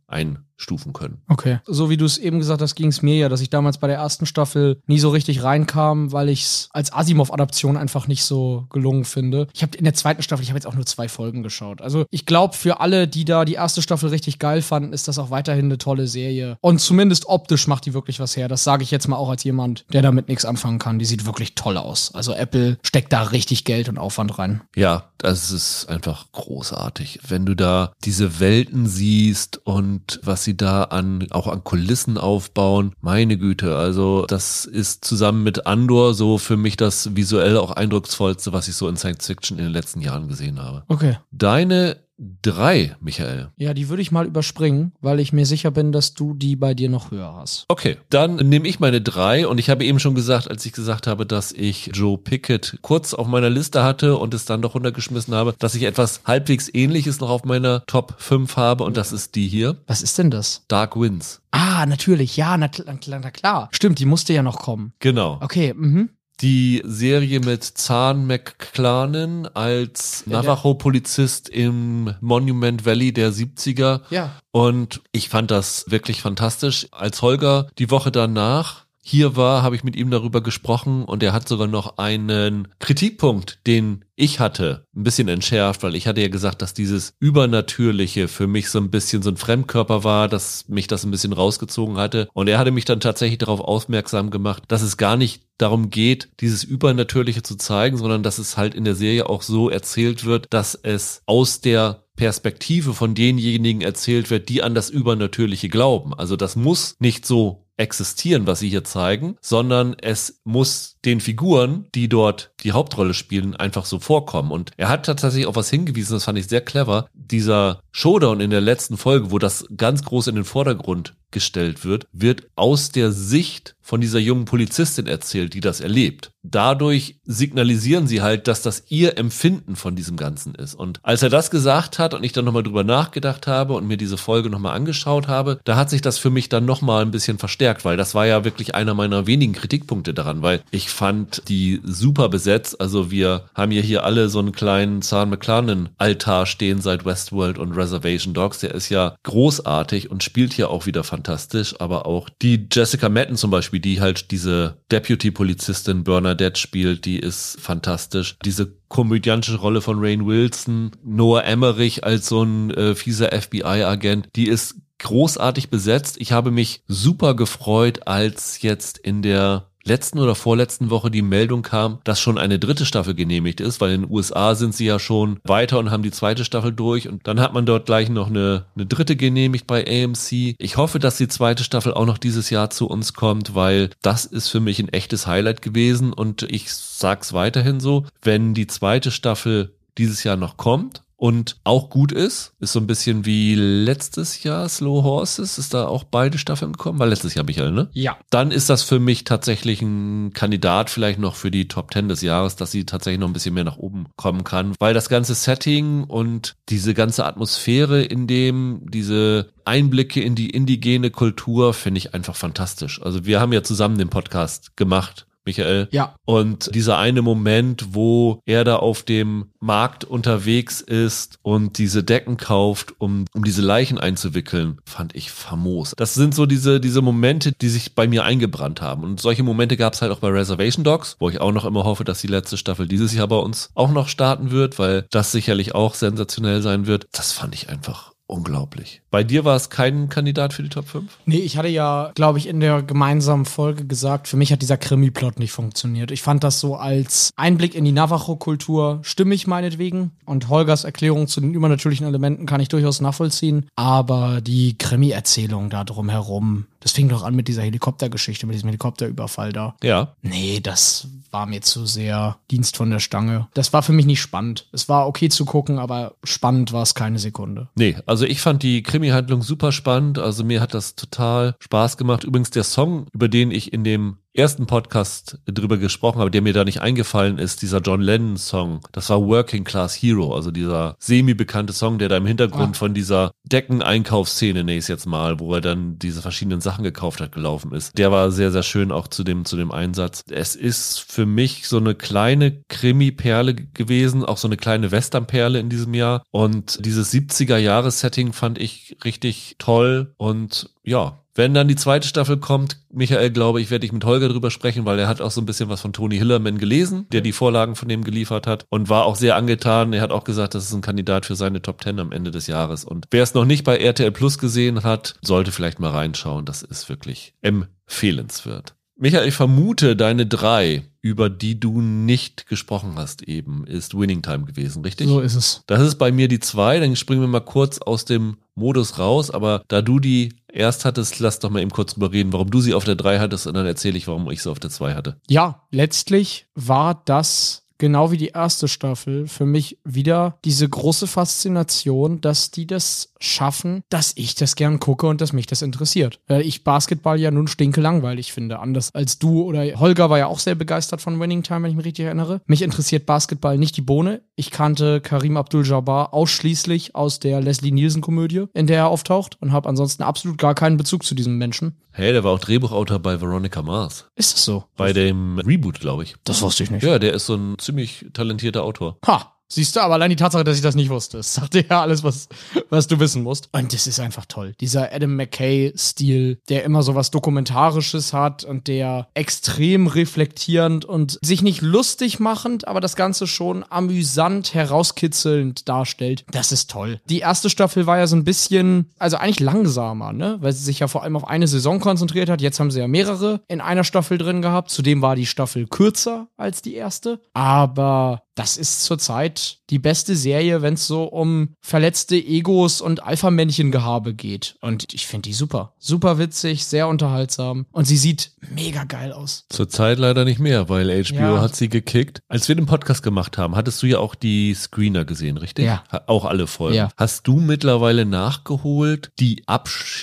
einstufen können. Okay. So wie du es eben gesagt hast, ging es mir ja, dass ich damals bei der ersten Staffel nie so richtig reinkam, weil ich es als Asimov-Adaption einfach nicht so gelungen finde. Ich habe in der zweiten Staffel, ich habe jetzt auch nur zwei Folgen geschaut. Also ich glaube, für alle, die da die erste Staffel richtig geil fanden, ist das auch weiterhin eine tolle Serie. Und zumindest optisch macht die wirklich was her. Das sage ich jetzt mal auch als jemand, der damit nichts anfangen kann. Die sieht wirklich toll aus. Also Apple steckt da richtig Geld und Aufwand rein. Ja, das ist einfach großartig. Wenn du da diese Welten siehst und was sie da an, auch an Kulissen aufbauen. Meine Güte, also das ist zusammen mit Andor so für mich das visuell auch eindrucksvollste, was ich so in Science Fiction in den letzten Jahren gesehen habe. Okay. Deine drei, Michael. Ja, die würde ich mal überspringen, weil ich mir sicher bin, dass du die bei dir noch höher hast. Okay, dann nehme ich meine drei und ich habe eben schon gesagt, als ich gesagt habe, dass ich Joe Pickett kurz auf meiner Liste hatte und es dann doch runtergeschmissen habe, dass ich etwas halbwegs ähnliches noch auf meiner Top 5 habe und das ist die hier. Was ist denn das? Dark Winds. Ah, natürlich, ja, na, na, na klar. Stimmt, die musste ja noch kommen. Genau. Okay, mhm. Die Serie mit Zahn McClanen als Navajo-Polizist im Monument Valley der 70er. Ja. Und ich fand das wirklich fantastisch. Als Holger die Woche danach hier war, habe ich mit ihm darüber gesprochen und er hat sogar noch einen Kritikpunkt, den ich hatte, ein bisschen entschärft, weil ich hatte ja gesagt, dass dieses Übernatürliche für mich so ein bisschen so ein Fremdkörper war, dass mich das ein bisschen rausgezogen hatte. Und er hatte mich dann tatsächlich darauf aufmerksam gemacht, dass es gar nicht darum geht, dieses Übernatürliche zu zeigen, sondern dass es halt in der Serie auch so erzählt wird, dass es aus der Perspektive von denjenigen erzählt wird, die an das Übernatürliche glauben. Also das muss nicht so existieren, was sie hier zeigen, sondern es muss den Figuren, die dort die Hauptrolle spielen, einfach so vorkommen. Und er hat tatsächlich auf was hingewiesen, das fand ich sehr clever. Dieser Showdown in der letzten Folge, wo das ganz groß in den Vordergrund gestellt wird, wird aus der Sicht von dieser jungen Polizistin erzählt, die das erlebt. Dadurch signalisieren sie halt, dass das ihr Empfinden von diesem Ganzen ist. Und als er das gesagt hat und ich dann nochmal drüber nachgedacht habe und mir diese Folge nochmal angeschaut habe, da hat sich das für mich dann nochmal ein bisschen verstärkt, weil das war ja wirklich einer meiner wenigen Kritikpunkte daran, weil ich fand die super besetzt. Also wir haben ja hier alle so einen kleinen Zahn McClanen Altar stehen seit Westworld und Reservation Dogs. Der ist ja großartig und spielt hier auch wieder fantastisch. Aber auch die Jessica Madden zum Beispiel, die halt diese Deputy-Polizistin Bernadette spielt, die ist fantastisch. Diese komödiantische Rolle von Rain Wilson, Noah Emmerich als so ein äh, fieser FBI-Agent, die ist großartig besetzt. Ich habe mich super gefreut, als jetzt in der letzten oder vorletzten Woche die Meldung kam, dass schon eine dritte Staffel genehmigt ist, weil in den USA sind sie ja schon weiter und haben die zweite Staffel durch und dann hat man dort gleich noch eine, eine dritte genehmigt bei AMC. Ich hoffe, dass die zweite Staffel auch noch dieses Jahr zu uns kommt, weil das ist für mich ein echtes Highlight gewesen und ich sag's weiterhin so, wenn die zweite Staffel dieses Jahr noch kommt und auch gut ist. Ist so ein bisschen wie letztes Jahr Slow Horses. Ist da auch beide Staffeln gekommen? War letztes Jahr, Michael, ne? Ja. Dann ist das für mich tatsächlich ein Kandidat vielleicht noch für die Top 10 des Jahres, dass sie tatsächlich noch ein bisschen mehr nach oben kommen kann, weil das ganze Setting und diese ganze Atmosphäre in dem, diese Einblicke in die indigene Kultur finde ich einfach fantastisch. Also wir haben ja zusammen den Podcast gemacht Michael. Ja. Und dieser eine Moment, wo er da auf dem Markt unterwegs ist und diese Decken kauft, um, um diese Leichen einzuwickeln, fand ich famos. Das sind so diese, diese Momente, die sich bei mir eingebrannt haben. Und solche Momente gab es halt auch bei Reservation Dogs, wo ich auch noch immer hoffe, dass die letzte Staffel dieses Jahr bei uns auch noch starten wird, weil das sicherlich auch sensationell sein wird. Das fand ich einfach unglaublich. Bei dir war es kein Kandidat für die Top 5? Nee, ich hatte ja, glaube ich, in der gemeinsamen Folge gesagt, für mich hat dieser Krimi-Plot nicht funktioniert. Ich fand das so als Einblick in die Navajo-Kultur stimmig meinetwegen. Und Holgers Erklärung zu den übernatürlichen Elementen kann ich durchaus nachvollziehen. Aber die Krimi-Erzählung da drumherum, das fing doch an mit dieser Helikoptergeschichte, mit diesem Helikopterüberfall da. Ja. Nee, das war mir zu sehr Dienst von der Stange. Das war für mich nicht spannend. Es war okay zu gucken, aber spannend war es keine Sekunde. Nee, also ich fand die Krimi-Handlung super spannend. Also mir hat das total Spaß gemacht. Übrigens der Song, über den ich in dem ersten Podcast drüber gesprochen habe, der mir da nicht eingefallen ist, dieser John Lennon Song. Das war Working Class Hero, also dieser semi-bekannte Song, der da im Hintergrund ah. von dieser Deckeneinkaufsszene, nächstes jetzt mal, wo er dann diese verschiedenen Sachen gekauft hat, gelaufen ist. Der war sehr, sehr schön auch zu dem, zu dem Einsatz. Es ist für mich so eine kleine Krimi-Perle gewesen, auch so eine kleine Western-Perle in diesem Jahr. Und dieses 70er-Jahres-Setting fand ich richtig toll und ja, wenn dann die zweite Staffel kommt, Michael, glaube ich, werde ich mit Holger drüber sprechen, weil er hat auch so ein bisschen was von Tony Hillerman gelesen, der die Vorlagen von dem geliefert hat und war auch sehr angetan. Er hat auch gesagt, das ist ein Kandidat für seine Top Ten am Ende des Jahres. Und wer es noch nicht bei RTL Plus gesehen hat, sollte vielleicht mal reinschauen. Das ist wirklich empfehlenswert. Michael, ich vermute, deine drei, über die du nicht gesprochen hast eben, ist Winning Time gewesen, richtig? So ist es. Das ist bei mir die zwei, dann springen wir mal kurz aus dem Modus raus, aber da du die erst hattest, lass doch mal eben kurz drüber reden, warum du sie auf der drei hattest und dann erzähle ich, warum ich sie auf der zwei hatte. Ja, letztlich war das genau wie die erste Staffel für mich wieder diese große Faszination, dass die das schaffen, dass ich das gern gucke und dass mich das interessiert. Weil ich Basketball ja nun stinke langweilig finde. Anders als du oder Holger war ja auch sehr begeistert von Winning Time, wenn ich mich richtig erinnere. Mich interessiert Basketball nicht die Bohne. Ich kannte Karim Abdul-Jabbar ausschließlich aus der Leslie Nielsen-Komödie, in der er auftaucht und habe ansonsten absolut gar keinen Bezug zu diesem Menschen. Hey, der war auch Drehbuchautor bei Veronica Mars. Ist das so? Bei dem Reboot, glaube ich. Das wusste ich nicht. Ja, der ist so ein ziemlich talentierter Autor. Ha, Siehst du, aber allein die Tatsache, dass ich das nicht wusste, das sagte ja alles, was, was du wissen musst. Und das ist einfach toll. Dieser Adam McKay-Stil, der immer so was Dokumentarisches hat und der extrem reflektierend und sich nicht lustig machend, aber das Ganze schon amüsant, herauskitzelnd darstellt. Das ist toll. Die erste Staffel war ja so ein bisschen, also eigentlich langsamer, ne? Weil sie sich ja vor allem auf eine Saison konzentriert hat. Jetzt haben sie ja mehrere in einer Staffel drin gehabt. Zudem war die Staffel kürzer als die erste. Aber das ist zurzeit die beste Serie, wenn es so um verletzte Egos und Alpha-Männchen-Gehabe geht. Und ich finde die super. Super witzig, sehr unterhaltsam. Und sie sieht mega geil aus. Zurzeit leider nicht mehr, weil HBO Ja. hat sie gekickt. Als wir den Podcast gemacht haben, hattest du ja auch die Screener gesehen, richtig? Ja. Ha- Auch alle Folgen. Ja. Hast du mittlerweile nachgeholt die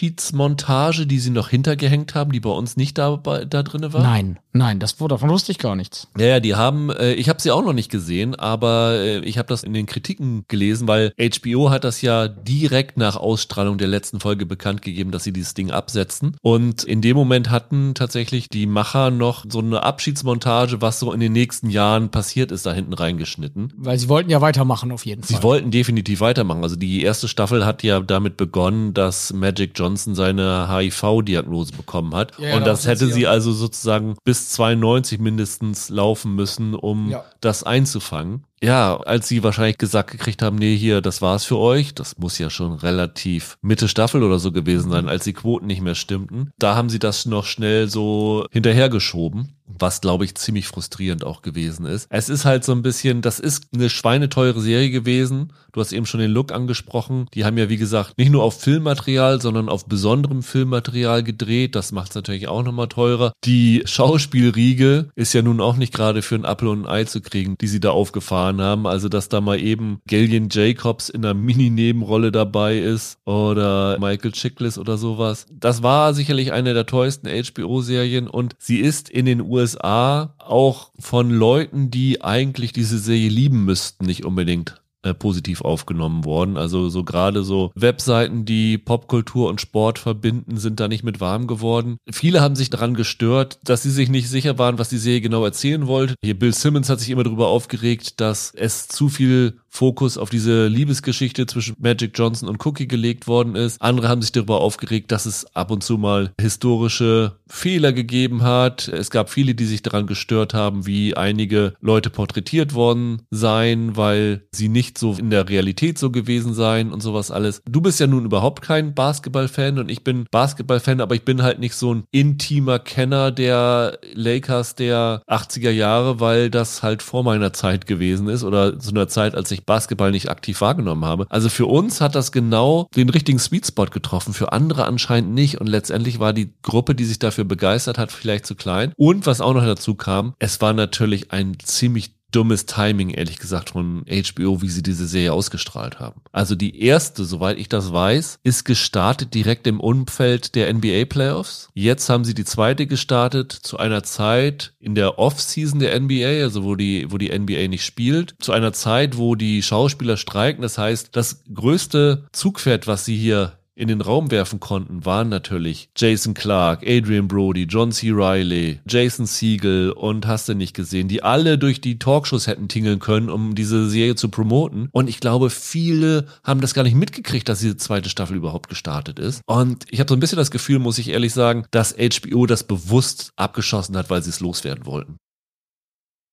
Abschiedsmontage, die sie noch hintergehängt haben, die bei uns nicht da, da drinne war? Nein, nein, das, davon wusste ich gar nichts. Ja, ja, die haben, äh, ich habe sie auch noch nicht gesehen, aber äh, ich habe das in den Kritiken gelesen, weil HBO hat das ja direkt nach Ausstrahlung der letzten Folge bekannt gegeben, dass sie dieses Ding absetzen. Und in dem Moment hatten tatsächlich die Macher noch so eine Abschiedsmontage, was so in den nächsten Jahren passiert ist, da hinten reingeschnitten. Weil sie wollten ja weitermachen auf jeden Sie Fall. wollten definitiv weitermachen. Also die erste Staffel hat ja damit begonnen, dass Magic Johnson seine HIV-Diagnose bekommen hat. Ja, ja, und das hätte sie sie also sozusagen bis 92 mindestens laufen müssen, um Ja. das einzufangen. Ja, als sie wahrscheinlich gesagt gekriegt haben, nee, hier, das war's für euch, das muss ja schon relativ Mitte Staffel oder so gewesen sein, als die Quoten nicht mehr stimmten, da haben sie das noch schnell so hinterhergeschoben, was glaube ich ziemlich frustrierend auch gewesen ist. Es ist halt so ein bisschen, das ist eine schweineteure Serie gewesen. Du hast eben schon den Look angesprochen. Die haben ja, wie gesagt, nicht nur auf Filmmaterial, sondern auf besonderem Filmmaterial gedreht. Das macht es natürlich auch nochmal teurer. Die Schauspielriege ist ja nun auch nicht gerade für ein Apfel und ein Ei zu kriegen, die sie da aufgefahren haben. Also, dass da mal eben Gillian Jacobs in einer Mini-Nebenrolle dabei ist oder Michael Chiklis oder sowas. Das war sicherlich eine der teuersten HBO-Serien und sie ist in den USA auch von Leuten, die eigentlich diese Serie lieben müssten, nicht unbedingt äh, positiv aufgenommen worden. Also so gerade so Webseiten, die Popkultur und Sport verbinden, sind da nicht mit warm geworden. Viele haben sich daran gestört, dass sie sich nicht sicher waren, was die Serie genau erzählen wollte. Hier Bill Simmons hat sich immer darüber aufgeregt, dass es zu viel Fokus auf diese Liebesgeschichte zwischen Magic Johnson und Cookie gelegt worden ist. Andere haben sich darüber aufgeregt, dass es ab und zu mal historische Fehler gegeben hat. Es gab viele, die sich daran gestört haben, wie einige Leute porträtiert worden seien, weil sie nicht so in der Realität so gewesen seien und sowas alles. Du bist ja nun überhaupt kein Basketball-Fan und ich bin Basketball-Fan, aber ich bin halt nicht so ein intimer Kenner der Lakers der 80er Jahre, weil das halt vor meiner Zeit gewesen ist oder zu einer Zeit, als ich Basketball nicht aktiv wahrgenommen habe. Also für uns hat das genau den richtigen Sweet Spot getroffen, für andere anscheinend nicht und letztendlich war die Gruppe, die sich dafür begeistert hat, vielleicht zu klein. Und was auch noch dazu kam, es war natürlich ein ziemlich dummes Timing, ehrlich gesagt, von HBO, wie sie diese Serie ausgestrahlt haben. Also die erste, soweit ich das weiß, ist gestartet direkt im Umfeld der NBA Playoffs. Jetzt haben sie die zweite gestartet zu einer Zeit in der Off-Season der NBA, also wo die, wo die NBA nicht spielt, zu einer Zeit, wo die Schauspieler streiken. Das heißt, das größte Zugpferd, was sie hier in den Raum werfen konnten, waren natürlich Jason Clark, Adrian Brody, John C. Riley, Jason Siegel und hast du nicht gesehen, die alle durch die Talkshows hätten tingeln können, um diese Serie zu promoten. Und ich glaube, viele haben das gar nicht mitgekriegt, dass diese zweite Staffel überhaupt gestartet ist. Und ich habe so ein bisschen das Gefühl, muss ich ehrlich sagen, dass HBO das bewusst abgeschossen hat, weil sie es loswerden wollten.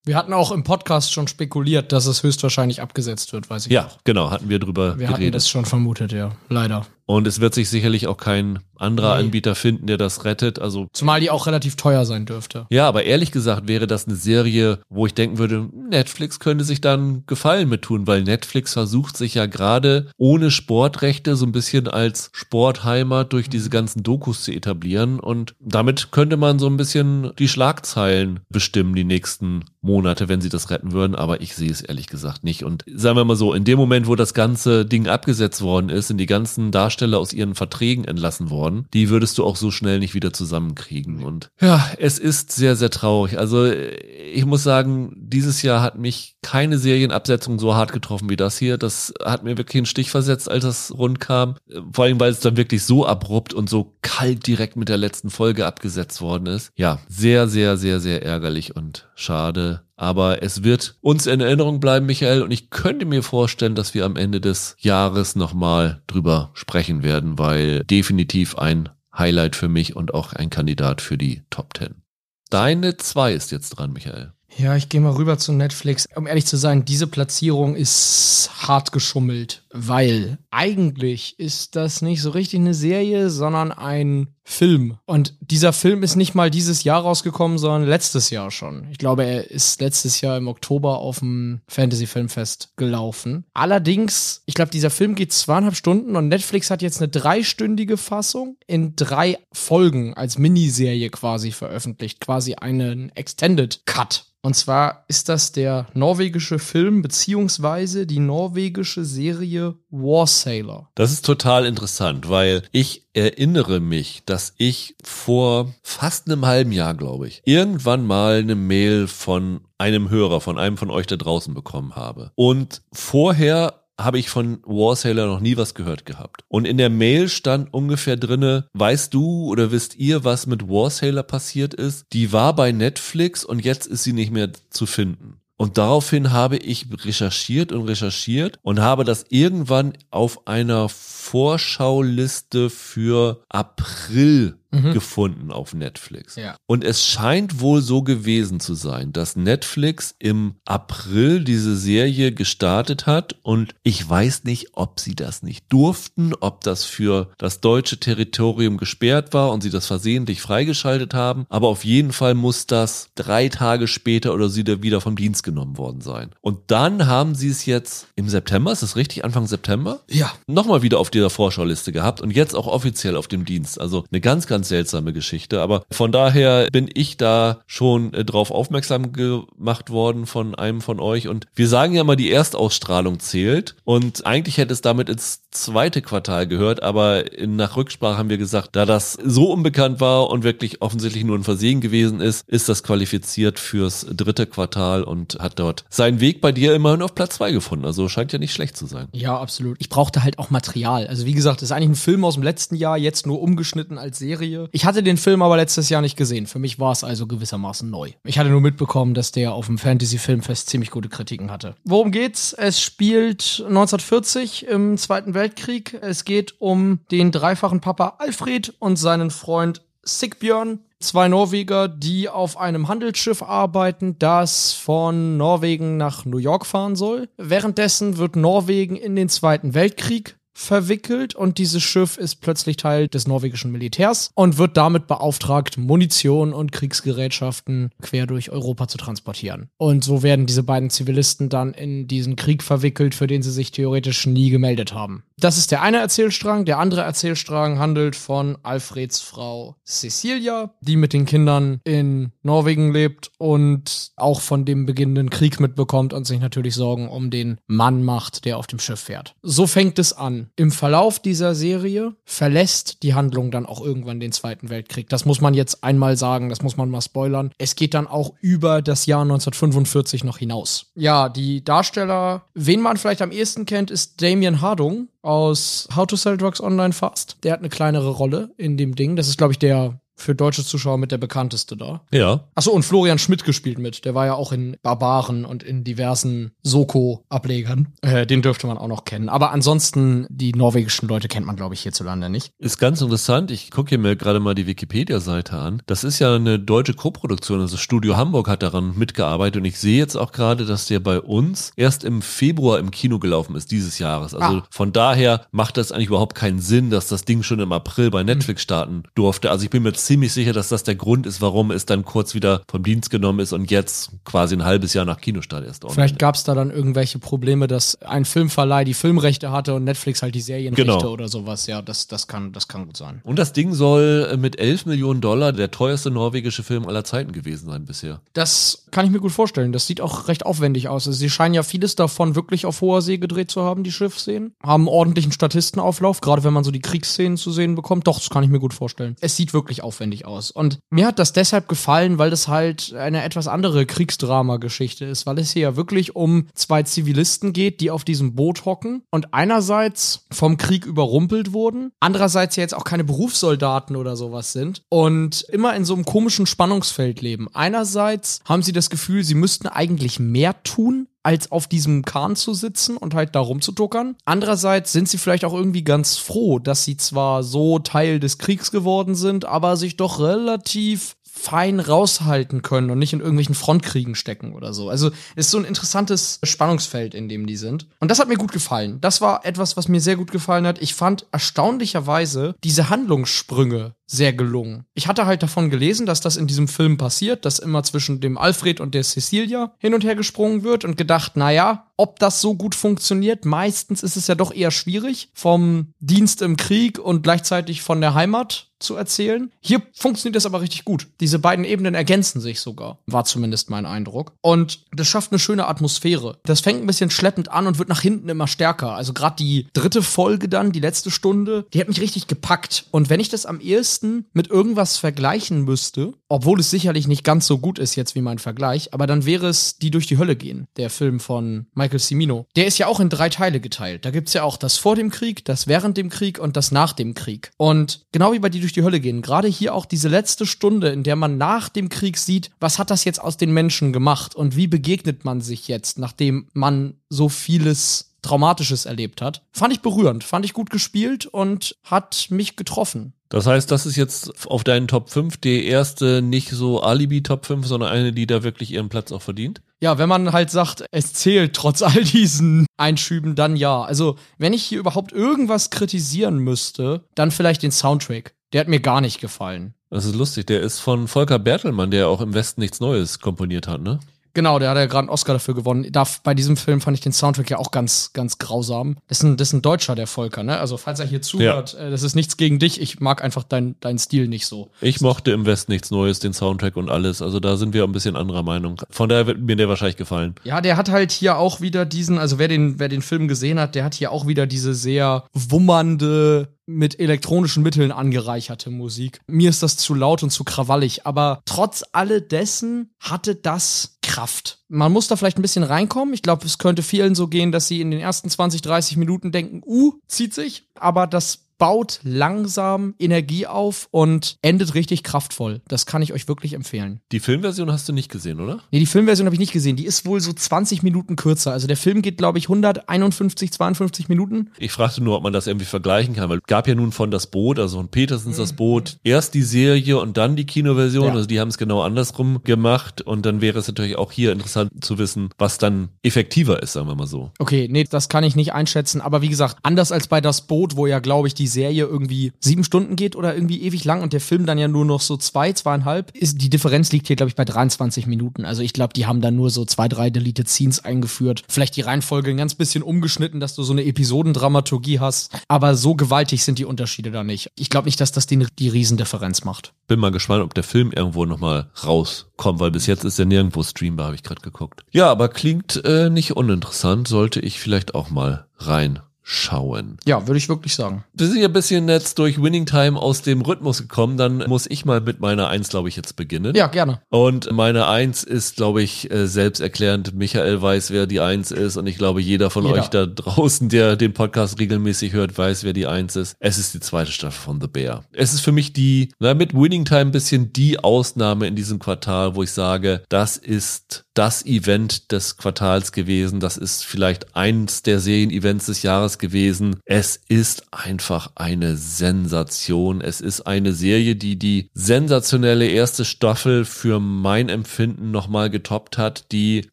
Wir hatten auch im Podcast schon spekuliert, dass es höchstwahrscheinlich abgesetzt wird, weiß ich Ja, noch. genau, hatten wir drüber Wir hatten geredet. das schon vermutet, ja. Leider. Und es wird sich sicherlich auch kein anderer Nee. Anbieter finden, der das rettet. Also Zumal die auch relativ teuer sein dürfte. ja, aber ehrlich gesagt wäre das eine Serie, wo ich denken würde, Netflix könnte sich dann Gefallen mit tun, weil Netflix versucht sich ja gerade ohne Sportrechte so ein bisschen als Sportheimat durch diese ganzen Dokus zu etablieren und damit könnte man so ein bisschen die Schlagzeilen bestimmen die nächsten Monate, wenn sie das retten würden, aber ich sehe es ehrlich gesagt nicht und sagen wir mal so, in dem Moment, wo das ganze Ding abgesetzt worden ist, sind die ganzen Darsteller aus ihren Verträgen entlassen worden, die würdest du auch so schnell nicht wieder zusammenkriegen und ja, es ist sehr, sehr traurig. Also ich muss sagen, dieses Jahr hat mich keine Serienabsetzung so hart getroffen wie das hier. Das hat mir wirklich einen Stich versetzt, als das rund kam. Vor allem, weil es dann wirklich so abrupt und so kalt direkt mit der letzten Folge abgesetzt worden ist. Ja, sehr, sehr, sehr, sehr ärgerlich und schade. Aber es wird uns in Erinnerung bleiben, Michael, und ich könnte mir vorstellen, dass wir am Ende des Jahres nochmal drüber sprechen werden, weil definitiv ein Highlight für mich und auch ein Kandidat für die Top 10. Deine 2 ist jetzt dran, Michael. Ja, ich gehe mal rüber zu Netflix. Um ehrlich zu sein, diese Platzierung ist hart geschummelt, weil eigentlich ist das nicht so richtig eine Serie, sondern ein Film. Und dieser Film ist nicht mal dieses Jahr rausgekommen, sondern letztes Jahr schon. Ich glaube, er ist letztes Jahr im Oktober auf dem Fantasy Filmfest gelaufen. Allerdings, ich glaube, dieser Film geht zweieinhalb Stunden und Netflix hat jetzt eine dreistündige Fassung in drei Folgen als Miniserie quasi veröffentlicht, quasi einen Extended Cut. Und zwar ist das der norwegische Film beziehungsweise die norwegische Serie War Sailor. Das ist total interessant, weil ich erinnere mich, dass ich vor fast einem halben Jahr, glaube ich, irgendwann mal eine Mail von einem Hörer, von einem von euch da draußen bekommen habe. Und vorher habe ich von War Sailor noch nie was gehört gehabt. Und in der Mail stand ungefähr drinne, weißt du oder wisst ihr, was mit War Sailor passiert ist? Die war bei Netflix und jetzt ist sie nicht mehr zu finden. Und daraufhin habe ich recherchiert und recherchiert und habe das irgendwann auf einer Vorschauliste für April gefunden auf Netflix. Ja. Und es scheint wohl so gewesen zu sein, dass Netflix im April diese Serie gestartet hat und ich weiß nicht, ob sie das nicht durften, ob das für das deutsche Territorium gesperrt war und sie das versehentlich freigeschaltet haben, aber auf jeden Fall muss das drei Tage später oder sie wieder vom Dienst genommen worden sein. Und dann haben sie es jetzt im September, ist das richtig, Anfang September? Ja. nochmal wieder auf dieser Vorschauliste gehabt und jetzt auch offiziell auf dem Dienst. Also eine ganz, ganz seltsame Geschichte. Aber von daher bin ich da schon äh, drauf aufmerksam gemacht worden von einem von euch. Und wir sagen ja mal, die Erstausstrahlung zählt. Und eigentlich hätte es damit ins zweite Quartal gehört. Aber in, nach Rücksprache haben wir gesagt, da das so unbekannt war und wirklich offensichtlich nur ein Versehen gewesen ist, ist das qualifiziert fürs dritte Quartal und hat dort seinen Weg bei dir immerhin auf Platz zwei gefunden. Also scheint ja nicht schlecht zu sein. Ja, absolut. Ich brauchte halt auch Material. Also wie gesagt, das ist eigentlich ein Film aus dem letzten Jahr, jetzt nur umgeschnitten als Serie. Ich hatte den Film aber letztes Jahr nicht gesehen. Für mich war es also gewissermaßen neu. Ich hatte nur mitbekommen, dass der auf dem Fantasy Filmfest ziemlich gute Kritiken hatte. Worum geht's? Es spielt 1940 im Zweiten Weltkrieg. Es geht um den dreifachen Papa Alfred und seinen Freund Sigbjörn. Zwei Norweger, die auf einem Handelsschiff arbeiten, das von Norwegen nach New York fahren soll. Währenddessen wird Norwegen in den Zweiten Weltkrieg verwickelt und dieses Schiff ist plötzlich Teil des norwegischen Militärs und wird damit beauftragt, Munition und Kriegsgerätschaften quer durch Europa zu transportieren. Und so werden diese beiden Zivilisten dann in diesen Krieg verwickelt, für den sie sich theoretisch nie gemeldet haben. Das ist der eine Erzählstrang. Der andere Erzählstrang handelt von Alfreds Frau Cecilia, die mit den Kindern in Norwegen lebt und auch von dem beginnenden Krieg mitbekommt und sich natürlich Sorgen um den Mann macht, der auf dem Schiff fährt. So fängt es an. Im Verlauf dieser Serie verlässt die Handlung dann auch irgendwann den Zweiten Weltkrieg. Das muss man jetzt einmal sagen, das muss man mal spoilern. Es geht dann auch über das Jahr 1945 noch hinaus. Ja, die Darsteller, wen man vielleicht am ehesten kennt, ist Damien Hardung aus How to Sell Drugs Online Fast. Der hat eine kleinere Rolle in dem Ding. Das ist, glaube ich, der für deutsche Zuschauer mit der bekannteste da. Ja. Achso, und Florian Schmidt gespielt mit. Der war ja auch in Barbaren und in diversen Soko-Ablegern. Äh, den dürfte man auch noch kennen. Aber ansonsten, die norwegischen Leute kennt man, glaube ich, hierzulande nicht. Ist ganz interessant. Ich gucke hier mir gerade mal die Wikipedia-Seite an. Das ist ja eine deutsche Koproduktion. Also Studio Hamburg hat daran mitgearbeitet. Und ich sehe jetzt auch gerade, dass der bei uns erst im Februar im Kino gelaufen ist, dieses Jahres. Also Ah. von daher macht das eigentlich überhaupt keinen Sinn, dass das Ding schon im April bei Netflix starten durfte. Also ich bin mir ziemlich sicher, dass das der Grund ist, warum es dann kurz wieder vom Dienst genommen ist und jetzt quasi ein halbes Jahr nach Kinostart erst Vielleicht gab es da dann irgendwelche Probleme, dass ein Filmverleih die Filmrechte hatte und Netflix halt die Serienrechte Genau. oder sowas. Ja, das, das, kann, das kann gut sein. Und das Ding soll äh, mit 11 Millionen Dollar der teuerste norwegische Film aller Zeiten gewesen sein bisher. Das kann ich mir gut vorstellen. Das sieht auch recht aufwendig aus. Also sie scheinen ja vieles davon wirklich auf hoher See gedreht zu haben, die Schiffsszenen. Haben ordentlichen Statistenauflauf, gerade wenn man so die Kriegsszenen zu sehen bekommt. Doch, das kann ich mir gut vorstellen. Es sieht wirklich aufwendig aus. Und mir hat das deshalb gefallen, weil das halt eine etwas andere Kriegsdrama-Geschichte ist, weil es hier ja wirklich um zwei Zivilisten geht, die auf diesem Boot hocken und einerseits vom Krieg überrumpelt wurden, andererseits ja jetzt auch keine Berufssoldaten oder sowas sind und immer in so einem komischen Spannungsfeld leben. Einerseits haben sie das Gefühl, sie müssten eigentlich mehr tun, als auf diesem Kahn zu sitzen und halt da rumzutuckern. Andererseits sind sie vielleicht auch irgendwie ganz froh, dass sie zwar so Teil des Kriegs geworden sind, aber sich doch relativ fein raushalten können und nicht in irgendwelchen Frontkriegen stecken oder so. Also ist so ein interessantes Spannungsfeld, in dem die sind. Und das hat mir gut gefallen. Das war etwas, was mir sehr gut gefallen hat. Ich fand erstaunlicherweise diese Handlungssprünge sehr gelungen. Ich hatte halt davon gelesen, dass das in diesem Film passiert, dass immer zwischen dem Alfred und der Cecilia hin und her gesprungen wird und gedacht, naja, ob das so gut funktioniert, meistens ist es ja doch eher schwierig, vom Dienst im Krieg und gleichzeitig von der Heimat zu erzählen. Hier funktioniert das aber richtig gut. Diese beiden Ebenen ergänzen sich sogar, war zumindest mein Eindruck. Und das schafft eine schöne Atmosphäre. Das fängt ein bisschen schleppend an und wird nach hinten immer stärker. Also gerade die dritte Folge dann, die letzte Stunde, die hat mich richtig gepackt. Und wenn ich das am ehesten mit irgendwas vergleichen müsste, obwohl es sicherlich nicht ganz so gut ist jetzt wie mein Vergleich, aber dann wäre es Die durch die Hölle gehen, der Film von Michael Cimino. Der ist ja auch in drei Teile geteilt. Da gibt's ja auch das vor dem Krieg, das während dem Krieg und das nach dem Krieg. Und genau wie bei Die durch die Hölle gehen, gerade hier auch diese letzte Stunde, in der man nach dem Krieg sieht, was hat das jetzt aus den Menschen gemacht und wie begegnet man sich jetzt, nachdem man so vieles Traumatisches erlebt hat. Fand ich berührend, fand ich gut gespielt und hat mich getroffen. Das heißt, das ist jetzt auf deinen Top 5 die erste nicht so Alibi-Top 5, sondern eine, die da wirklich ihren Platz auch verdient? Ja, wenn man halt sagt, es zählt trotz all diesen Einschüben, dann ja. Also, wenn ich hier überhaupt irgendwas kritisieren müsste, dann vielleicht den Soundtrack. Der hat mir gar nicht gefallen. Das ist lustig. Der ist von Volker Bertelmann, der auch im Westen nichts Neues komponiert hat, ne? Genau, der hat ja gerade einen Oscar dafür gewonnen. Da, bei diesem Film fand ich den Soundtrack ja auch ganz, ganz grausam. Das ist ein, das ist ein Deutscher, der Volker, ne? Also, falls er hier zuhört, äh, das ist nichts gegen dich. Ich mag einfach deinen dein Stil nicht so. Ich mochte im Westen nichts Neues, den Soundtrack und alles. Also da sind wir ein bisschen anderer Meinung. Von daher wird mir der wahrscheinlich gefallen. Ja, der hat halt hier auch wieder diesen, also wer den, wer den Film gesehen hat, der hat hier auch wieder diese sehr wummernde, mit elektronischen Mitteln angereicherte Musik. Mir ist das zu laut und zu krawallig, aber trotz alledessen hatte das Kraft. Man muss da vielleicht ein bisschen reinkommen. Ich glaube, es könnte vielen so gehen, dass sie in den ersten 20, 30 Minuten denken, uh, zieht sich, aber das baut langsam Energie auf und endet richtig kraftvoll. Das kann ich euch wirklich empfehlen. Die Filmversion hast du nicht gesehen, oder? Nee, die Filmversion habe ich nicht gesehen. Die ist wohl so 20 Minuten kürzer. Also der Film geht, glaube ich, 151, 52 Minuten. Ich fragte nur, ob man das irgendwie vergleichen kann, weil es gab ja nun von das Boot, also von Petersens das Boot, erst die Serie und dann die Kinoversion. Ja. Also die haben es genau andersrum gemacht und dann wäre es natürlich auch hier interessant zu wissen, was dann effektiver ist, sagen wir mal so. Okay, nee, das kann ich nicht einschätzen. Aber wie gesagt, anders als bei Das Boot, wo ja, glaube ich, die Serie irgendwie sieben Stunden geht oder irgendwie ewig lang und der Film dann ja nur noch so zwei, zweieinhalb, ist die Differenz liegt hier, glaube ich, bei 23 Minuten. Also ich glaube, die haben dann nur so zwei, drei Deleted Scenes eingeführt. Vielleicht die Reihenfolge ein ganz bisschen umgeschnitten, dass du so eine Episodendramaturgie hast. Aber so gewaltig sind die Unterschiede da nicht. Ich glaube nicht, dass das die, die Riesendifferenz macht. Bin mal gespannt, ob der Film irgendwo nochmal rauskommt, weil bis jetzt ist er nirgendwo streambar, habe ich gerade geguckt. Ja, aber klingt äh, nicht uninteressant, sollte ich vielleicht auch mal rein schauen. Ja, würde ich wirklich sagen. Wir sind ja ein bisschen jetzt durch Winning Time aus dem Rhythmus gekommen. Dann muss ich mal mit meiner Eins, glaube ich, jetzt beginnen. Ja, gerne. Und meine Eins ist, glaube ich, äh, selbsterklärend. Michael weiß, wer die Eins ist. Und ich glaube, jeder von Jeder. euch da draußen, der den Podcast regelmäßig hört, weiß, wer die Eins ist. Es ist die zweite Staffel von The Bear. Es ist für mich die, na, mit Winning Time ein bisschen die Ausnahme in diesem Quartal, wo ich sage, das ist das Event des Quartals gewesen. Das ist vielleicht eins der Serien-Events des Jahres gewesen. Es ist einfach eine Sensation. Es ist eine Serie, die die sensationelle erste Staffel für mein Empfinden nochmal getoppt hat, die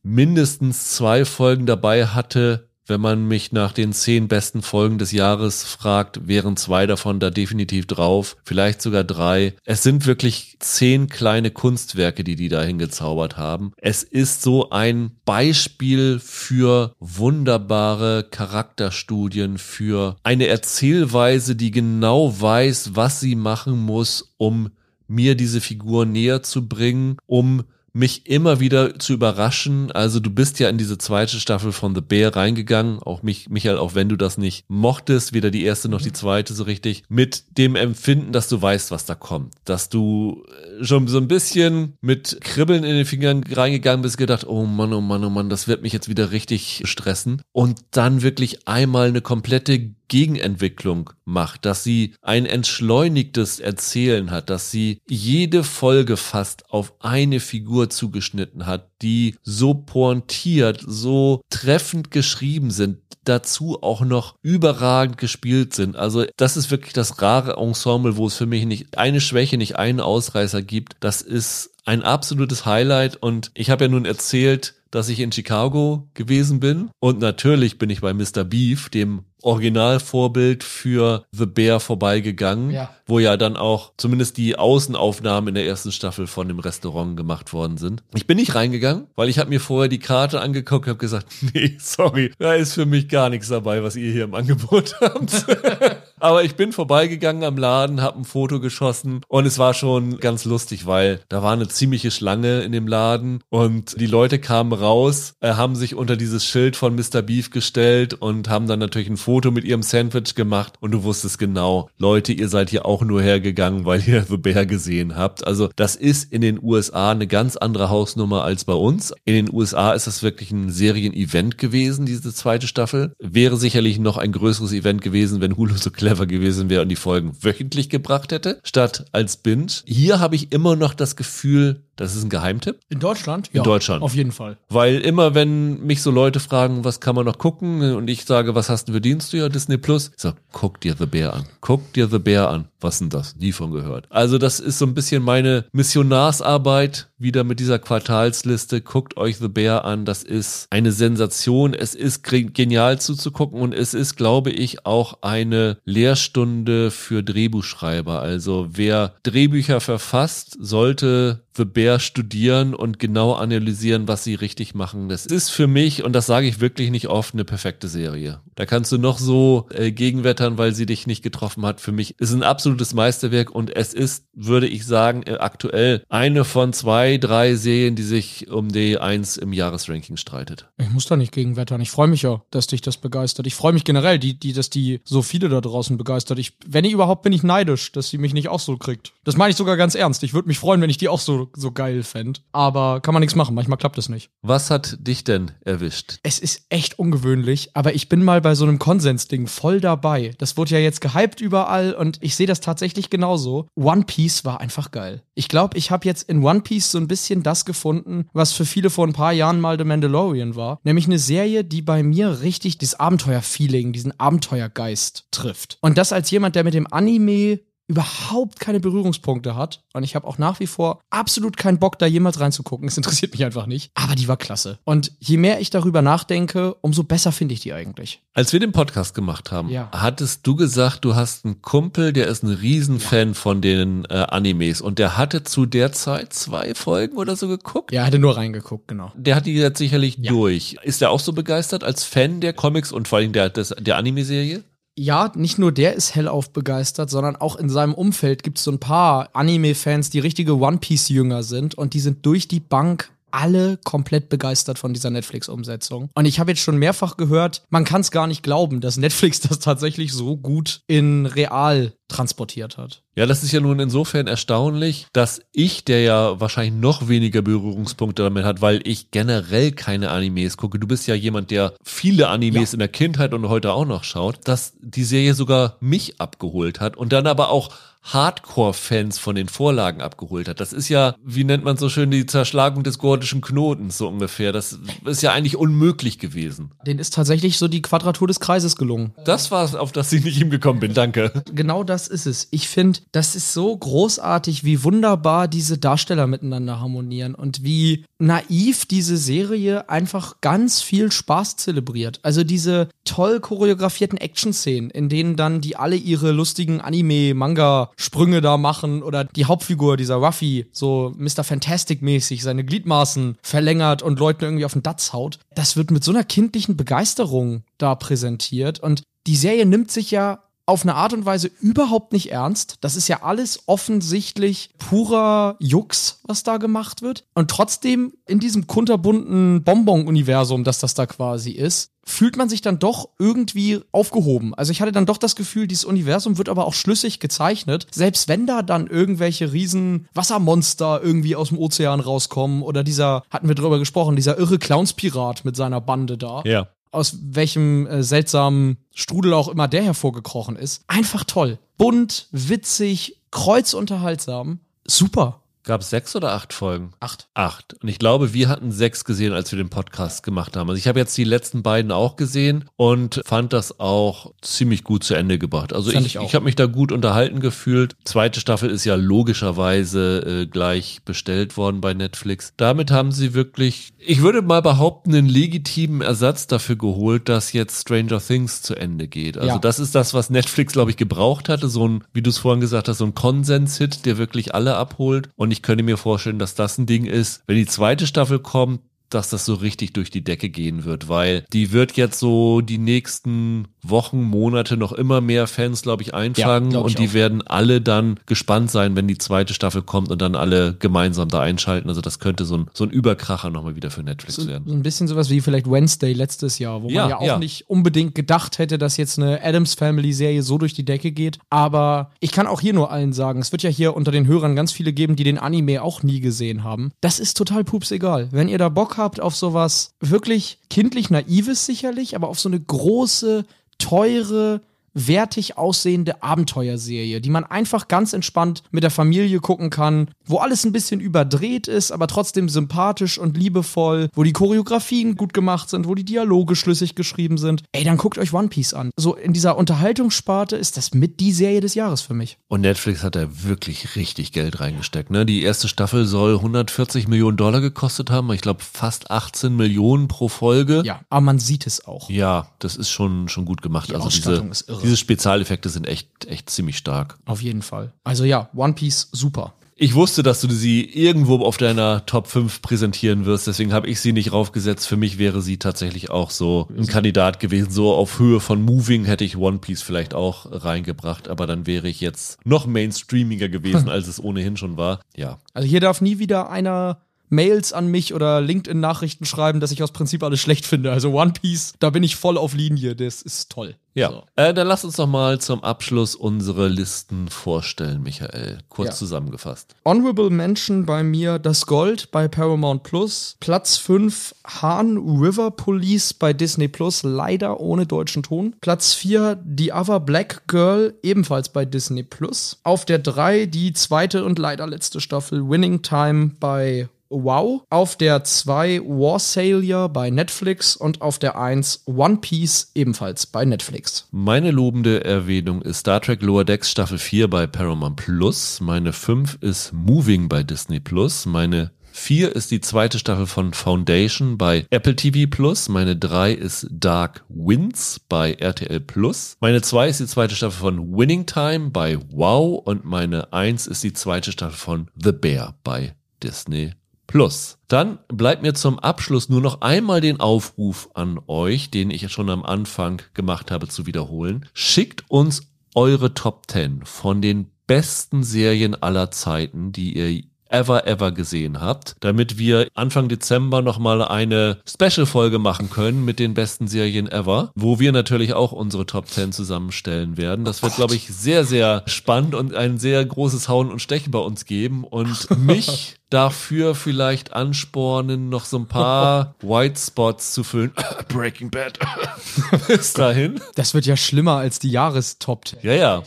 mindestens zwei Folgen dabei hatte, wenn man mich nach den zehn besten Folgen des Jahres fragt, wären zwei davon da definitiv drauf, vielleicht sogar drei. Es sind wirklich zehn kleine Kunstwerke, die die da hingezaubert haben. Es ist so ein Beispiel für wunderbare Charakterstudien, für eine Erzählweise, die genau weiß, was sie machen muss, um mir diese Figur näher zu bringen, um mich immer wieder zu überraschen. Also du bist ja in diese zweite Staffel von The Bear reingegangen, auch mich, Michael, auch wenn du das nicht mochtest, weder die erste noch die zweite so richtig, mit dem Empfinden, dass du weißt, was da kommt. Dass du äh, schon so ein bisschen mit Kribbeln in den Fingern reingegangen bist, gedacht, oh Mann, oh Mann, oh Mann, das wird mich jetzt wieder richtig stressen. Und dann wirklich einmal eine komplette Gegenentwicklung macht, dass sie ein entschleunigtes Erzählen hat, dass sie jede Folge fast auf eine Figur zugeschnitten hat, die so pointiert, so treffend geschrieben sind, dazu auch noch überragend gespielt sind. Also das ist wirklich das rare Ensemble, wo es für mich nicht eine Schwäche, nicht einen Ausreißer gibt. Das ist ein absolutes Highlight und ich habe ja nun erzählt, dass ich in Chicago gewesen bin und natürlich bin ich bei Mr. Beef, dem Originalvorbild für The Bear vorbeigegangen, Ja. wo ja dann auch zumindest die Außenaufnahmen in der ersten Staffel von dem Restaurant gemacht worden sind. Ich bin nicht reingegangen, weil ich habe mir vorher die Karte angeguckt und habe gesagt, nee, sorry, da ist für mich gar nichts dabei, was ihr hier im Angebot habt. Aber ich bin vorbeigegangen am Laden, habe ein Foto geschossen und es war schon ganz lustig, weil da war eine ziemliche Schlange in dem Laden und die Leute kamen raus, äh, haben sich unter dieses Schild von Mr. Beef gestellt und haben dann natürlich ein Foto mit ihrem Sandwich gemacht und du wusstest genau, Leute, ihr seid hier auch nur hergegangen, weil ihr The Bear gesehen habt. Also das ist in den USA eine ganz andere Hausnummer als bei uns. In den USA ist das wirklich ein Serien-Event gewesen, diese zweite Staffel. Wäre sicherlich noch ein größeres Event gewesen, wenn Hulu so clever gewesen wäre und die Folgen wöchentlich gebracht hätte, statt als Binge. Hier habe ich immer noch das Gefühl, das ist ein Geheimtipp. In Deutschland? In Deutschland. Auf jeden Fall. Weil immer, wenn mich so Leute fragen, was kann man noch gucken, und ich sage, was hast du für Dienst du ja Disney Plus? Ich sag, guck dir The Bear an. Guck dir The Bear an. Was denn das? Nie von gehört. Also das ist so ein bisschen meine Missionarsarbeit wieder mit dieser Quartalsliste. Guckt euch The Bear an. Das ist eine Sensation. Es ist genial zuzugucken und es ist, glaube ich, auch eine Lehrstunde für Drehbuchschreiber. Also wer Drehbücher verfasst, sollte The Bear studieren und genau analysieren, was sie richtig machen. Das ist für mich, und das sage ich wirklich nicht oft, eine perfekte Serie. Da kannst du noch so äh, gegenwettern, weil sie dich nicht getroffen hat. Für mich ist ein absolutes Meisterwerk und es ist, würde ich sagen, äh, aktuell eine von zwei, drei Serien, die sich um die eins im Jahresranking streitet. Ich muss da nicht gegenwettern. Ich freue mich ja, dass dich das begeistert. Ich freue mich generell, die, die, dass die so viele da draußen begeistert. Ich, wenn ich überhaupt bin ich neidisch, dass sie mich nicht auch so kriegt. Das meine ich sogar ganz ernst. Ich würde mich freuen, wenn ich die auch so, so geil fänd. Aber kann man nichts machen. Manchmal klappt es nicht. Was hat dich denn erwischt? Es ist echt ungewöhnlich, aber ich bin mal bei so einem Konsensding voll dabei. Das wurde ja jetzt gehypt überall und ich sehe das tatsächlich genauso. One Piece war einfach geil. Ich glaube, ich habe jetzt in One Piece so ein bisschen das gefunden, was für viele vor ein paar Jahren mal The Mandalorian war. Nämlich eine Serie, die bei mir richtig das Abenteuerfeeling, diesen Abenteuergeist trifft. Und das als jemand, der mit dem Anime überhaupt keine Berührungspunkte hat. Und ich habe auch nach wie vor absolut keinen Bock, da jemals reinzugucken. Es interessiert mich einfach nicht. Aber die war klasse. Und je mehr ich darüber nachdenke, umso besser finde ich die eigentlich. Als wir den Podcast gemacht haben, Ja. hattest du gesagt, du hast einen Kumpel, der ist ein Riesenfan von den äh, Animes und der hatte zu der Zeit zwei Folgen oder so geguckt. Ja, hatte nur reingeguckt, genau. Der hat die jetzt sicherlich Ja. durch. Ist er auch so begeistert als Fan der Comics und vor allem der, des, der Anime-Serie? Ja, nicht nur der ist hellauf begeistert, sondern auch in seinem Umfeld gibt es so ein paar Anime-Fans, die richtige One Piece-Jünger sind und die sind durch die Bank alle komplett begeistert von dieser Netflix-Umsetzung. Und ich habe jetzt schon mehrfach gehört, man kann es gar nicht glauben, dass Netflix das tatsächlich so gut in real transportiert hat. Ja, das ist ja nun insofern erstaunlich, dass ich, der ja wahrscheinlich noch weniger Berührungspunkte damit hat, weil ich generell keine Animes gucke. Du bist ja jemand, der viele Animes ja. in der Kindheit und heute auch noch schaut, dass die Serie sogar mich abgeholt hat und dann aber auch Hardcore-Fans von den Vorlagen abgeholt hat. Das ist ja, wie nennt man so schön, die Zerschlagung des gordischen Knotens, so ungefähr. Das ist ja eigentlich unmöglich gewesen. Den ist tatsächlich so die Quadratur des Kreises gelungen. Das war es, auf das ich nicht hingekommen bin, danke. Genau das ist es. Ich finde, das ist so großartig, wie wunderbar diese Darsteller miteinander harmonieren und wie naiv diese Serie einfach ganz viel Spaß zelebriert. Also diese toll choreografierten Action-Szenen, in denen dann die alle ihre lustigen Anime-Manga Sprünge da machen oder die Hauptfigur, dieser Ruffy, so Mr. Fantastic-mäßig seine Gliedmaßen verlängert und Leuten irgendwie auf den Datz haut. Das wird mit so einer kindlichen Begeisterung da präsentiert und die Serie nimmt sich ja auf eine Art und Weise überhaupt nicht ernst. Das ist ja alles offensichtlich purer Jux, was da gemacht wird. Und trotzdem in diesem kunterbunten Bonbon-Universum, das das da quasi ist, fühlt man sich dann doch irgendwie aufgehoben. Also ich hatte dann doch das Gefühl, dieses Universum wird aber auch schlüssig gezeichnet. Selbst wenn da dann irgendwelche riesen Wassermonster irgendwie aus dem Ozean rauskommen oder dieser, hatten wir drüber gesprochen, dieser irre Clownspirat mit seiner Bande da. Ja aus welchem äh, seltsamen Strudel auch immer der hervorgekrochen ist. Einfach toll. Bunt, witzig, kreuzunterhaltsam. Super. Gab es sechs oder acht Folgen? Acht. Acht. Und ich glaube, wir hatten sechs gesehen, als wir den Podcast gemacht haben. Also ich habe jetzt die letzten beiden auch gesehen und fand das auch ziemlich gut zu Ende gebracht. Also fand ich, ich, ich habe mich da gut unterhalten gefühlt. Zweite Staffel ist ja logischerweise äh, gleich bestellt worden bei Netflix. Damit haben sie wirklich, ich würde mal behaupten, einen legitimen Ersatz dafür geholt, dass jetzt Stranger Things zu Ende geht. Also ja. das ist das, was Netflix, glaube ich, gebraucht hatte. So ein, wie du es vorhin gesagt hast, so ein Konsens-Hit, der wirklich alle abholt. Und ich ich könnte mir vorstellen, dass das ein Ding ist, wenn die zweite Staffel kommt, dass das so richtig durch die Decke gehen wird, weil die wird jetzt so die nächsten Wochen, Monate noch immer mehr Fans, glaube ich, einfangen ja, glaub ich und die auch. werden alle dann gespannt sein, wenn die zweite Staffel kommt und dann alle gemeinsam da einschalten. Also das könnte so ein, so ein Überkracher nochmal wieder für Netflix so, werden. So ein bisschen sowas wie vielleicht Wednesday letztes Jahr, wo ja, man ja auch ja. nicht unbedingt gedacht hätte, dass jetzt eine Adams Family Serie so durch die Decke geht. Aber ich kann auch hier nur allen sagen, es wird ja hier unter den Hörern ganz viele geben, die den Anime auch nie gesehen haben. Das ist total pups egal. Wenn ihr da Bock habt auf sowas wirklich kindlich naives sicherlich, aber auf so eine große, teure, wertig aussehende Abenteuerserie, die man einfach ganz entspannt mit der Familie gucken kann, wo alles ein bisschen überdreht ist, aber trotzdem sympathisch und liebevoll, wo die Choreografien gut gemacht sind, wo die Dialoge schlüssig geschrieben sind. Ey, dann guckt euch One Piece an. So in dieser Unterhaltungssparte ist das mit die Serie des Jahres für mich. Und Netflix hat da wirklich richtig Geld reingesteckt. Ne? Die erste Staffel soll 140 Millionen Dollar gekostet haben. Ich glaube fast 18 Millionen pro Folge. Ja, aber man sieht es auch. Ja, das ist schon, schon gut gemacht. Die also Ausstattung diese, ist irre. Diese Spezialeffekte sind echt, echt ziemlich stark. Auf jeden Fall. Also ja, One Piece super. Ich wusste, dass du sie irgendwo auf deiner Top 5 präsentieren wirst, deswegen habe ich sie nicht raufgesetzt. Für mich wäre sie tatsächlich auch so ein Kandidat gewesen. So auf Höhe von Moving hätte ich One Piece vielleicht auch reingebracht, aber dann wäre ich jetzt noch mainstreamiger gewesen, als es ohnehin schon war. Ja. Also hier darf nie wieder einer Mails an mich oder LinkedIn-Nachrichten schreiben, dass ich aus Prinzip alles schlecht finde. Also One Piece, da bin ich voll auf Linie. Das ist toll. Ja, so. äh, dann lass uns doch mal zum Abschluss unsere Listen vorstellen, Michael. Kurz ja. zusammengefasst. Honorable Mention bei mir das Gold bei Paramount Plus. Platz 5 Hahn River Police bei Disney Plus, leider ohne deutschen Ton. Platz 4 The Other Black Girl, ebenfalls bei Disney Plus. Auf der 3 die zweite und leider letzte Staffel Winning Time bei Wow, auf der 2 War Sailor bei Netflix und auf der 1 One Piece ebenfalls bei Netflix. Meine lobende Erwähnung ist Star Trek Lower Decks Staffel 4 bei Paramount Plus. Meine 5 ist Moving bei Disney Plus. Meine 4 ist die zweite Staffel von Foundation bei Apple TV Plus. Meine 3 ist Dark Winds bei RTL Plus. Meine 2 ist die zweite Staffel von Winning Time bei Wow. Und meine 1 ist die zweite Staffel von The Bear bei Disney Plus. Dann bleibt mir zum Abschluss nur noch einmal den Aufruf an euch, den ich schon am Anfang gemacht habe, zu wiederholen. Schickt uns eure Top 10 von den besten Serien aller Zeiten, die ihr ever, ever gesehen habt, damit wir Anfang Dezember nochmal eine Special-Folge machen können mit den besten Serien ever, wo wir natürlich auch unsere Top 10 zusammenstellen werden. Das wird, glaube ich, sehr, sehr spannend und ein sehr großes Hauen und Stechen bei uns geben. Und mich dafür vielleicht anspornen, noch so ein paar White Spots zu füllen. Breaking Bad. Bis dahin. Das wird ja schlimmer als die Jahrestop. Ja, ja.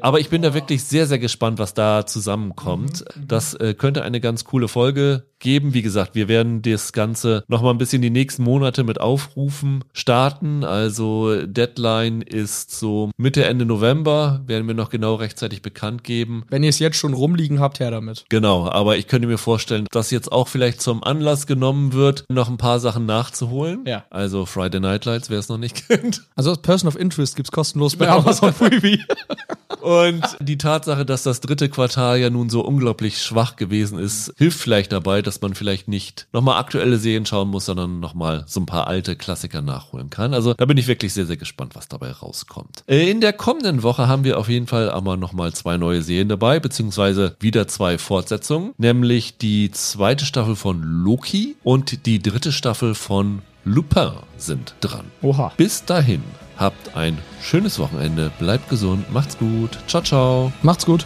Aber ich bin da wirklich sehr, sehr gespannt, was da zusammenkommt. Das äh, könnte eine ganz coole Folge geben. Wie gesagt, wir werden das Ganze noch mal ein bisschen die nächsten Monate mit Aufrufen starten. Also Deadline ist so Mitte, Ende November. Werden wir noch genau rechtzeitig bekannt geben. Wenn ihr es jetzt schon rumliegen habt, her damit. Genau, aber ich könnte mir vorstellen, dass jetzt auch vielleicht zum Anlass genommen wird, noch ein paar Sachen nachzuholen. Ja. Also Friday Night Lights, wer es noch nicht kennt. Also Person of Interest gibt's kostenlos bei Amazon Freebie. Und die Tatsache, dass das dritte Quartal ja nun so unglaublich schwach gewesen ist, hilft vielleicht dabei, dass man vielleicht nicht nochmal aktuelle Serien schauen muss, sondern nochmal so ein paar alte Klassiker nachholen kann. Also da bin ich wirklich sehr, sehr gespannt, was dabei rauskommt. Äh, in der kommenden Woche haben wir auf jeden Fall aber nochmal zwei neue Serien dabei, beziehungsweise wieder zwei Fortsetzungen, nämlich die zweite Staffel von Loki und die dritte Staffel von Lupin sind dran. Oha. Bis dahin, habt ein schönes Wochenende, bleibt gesund, macht's gut, ciao, ciao. Macht's gut.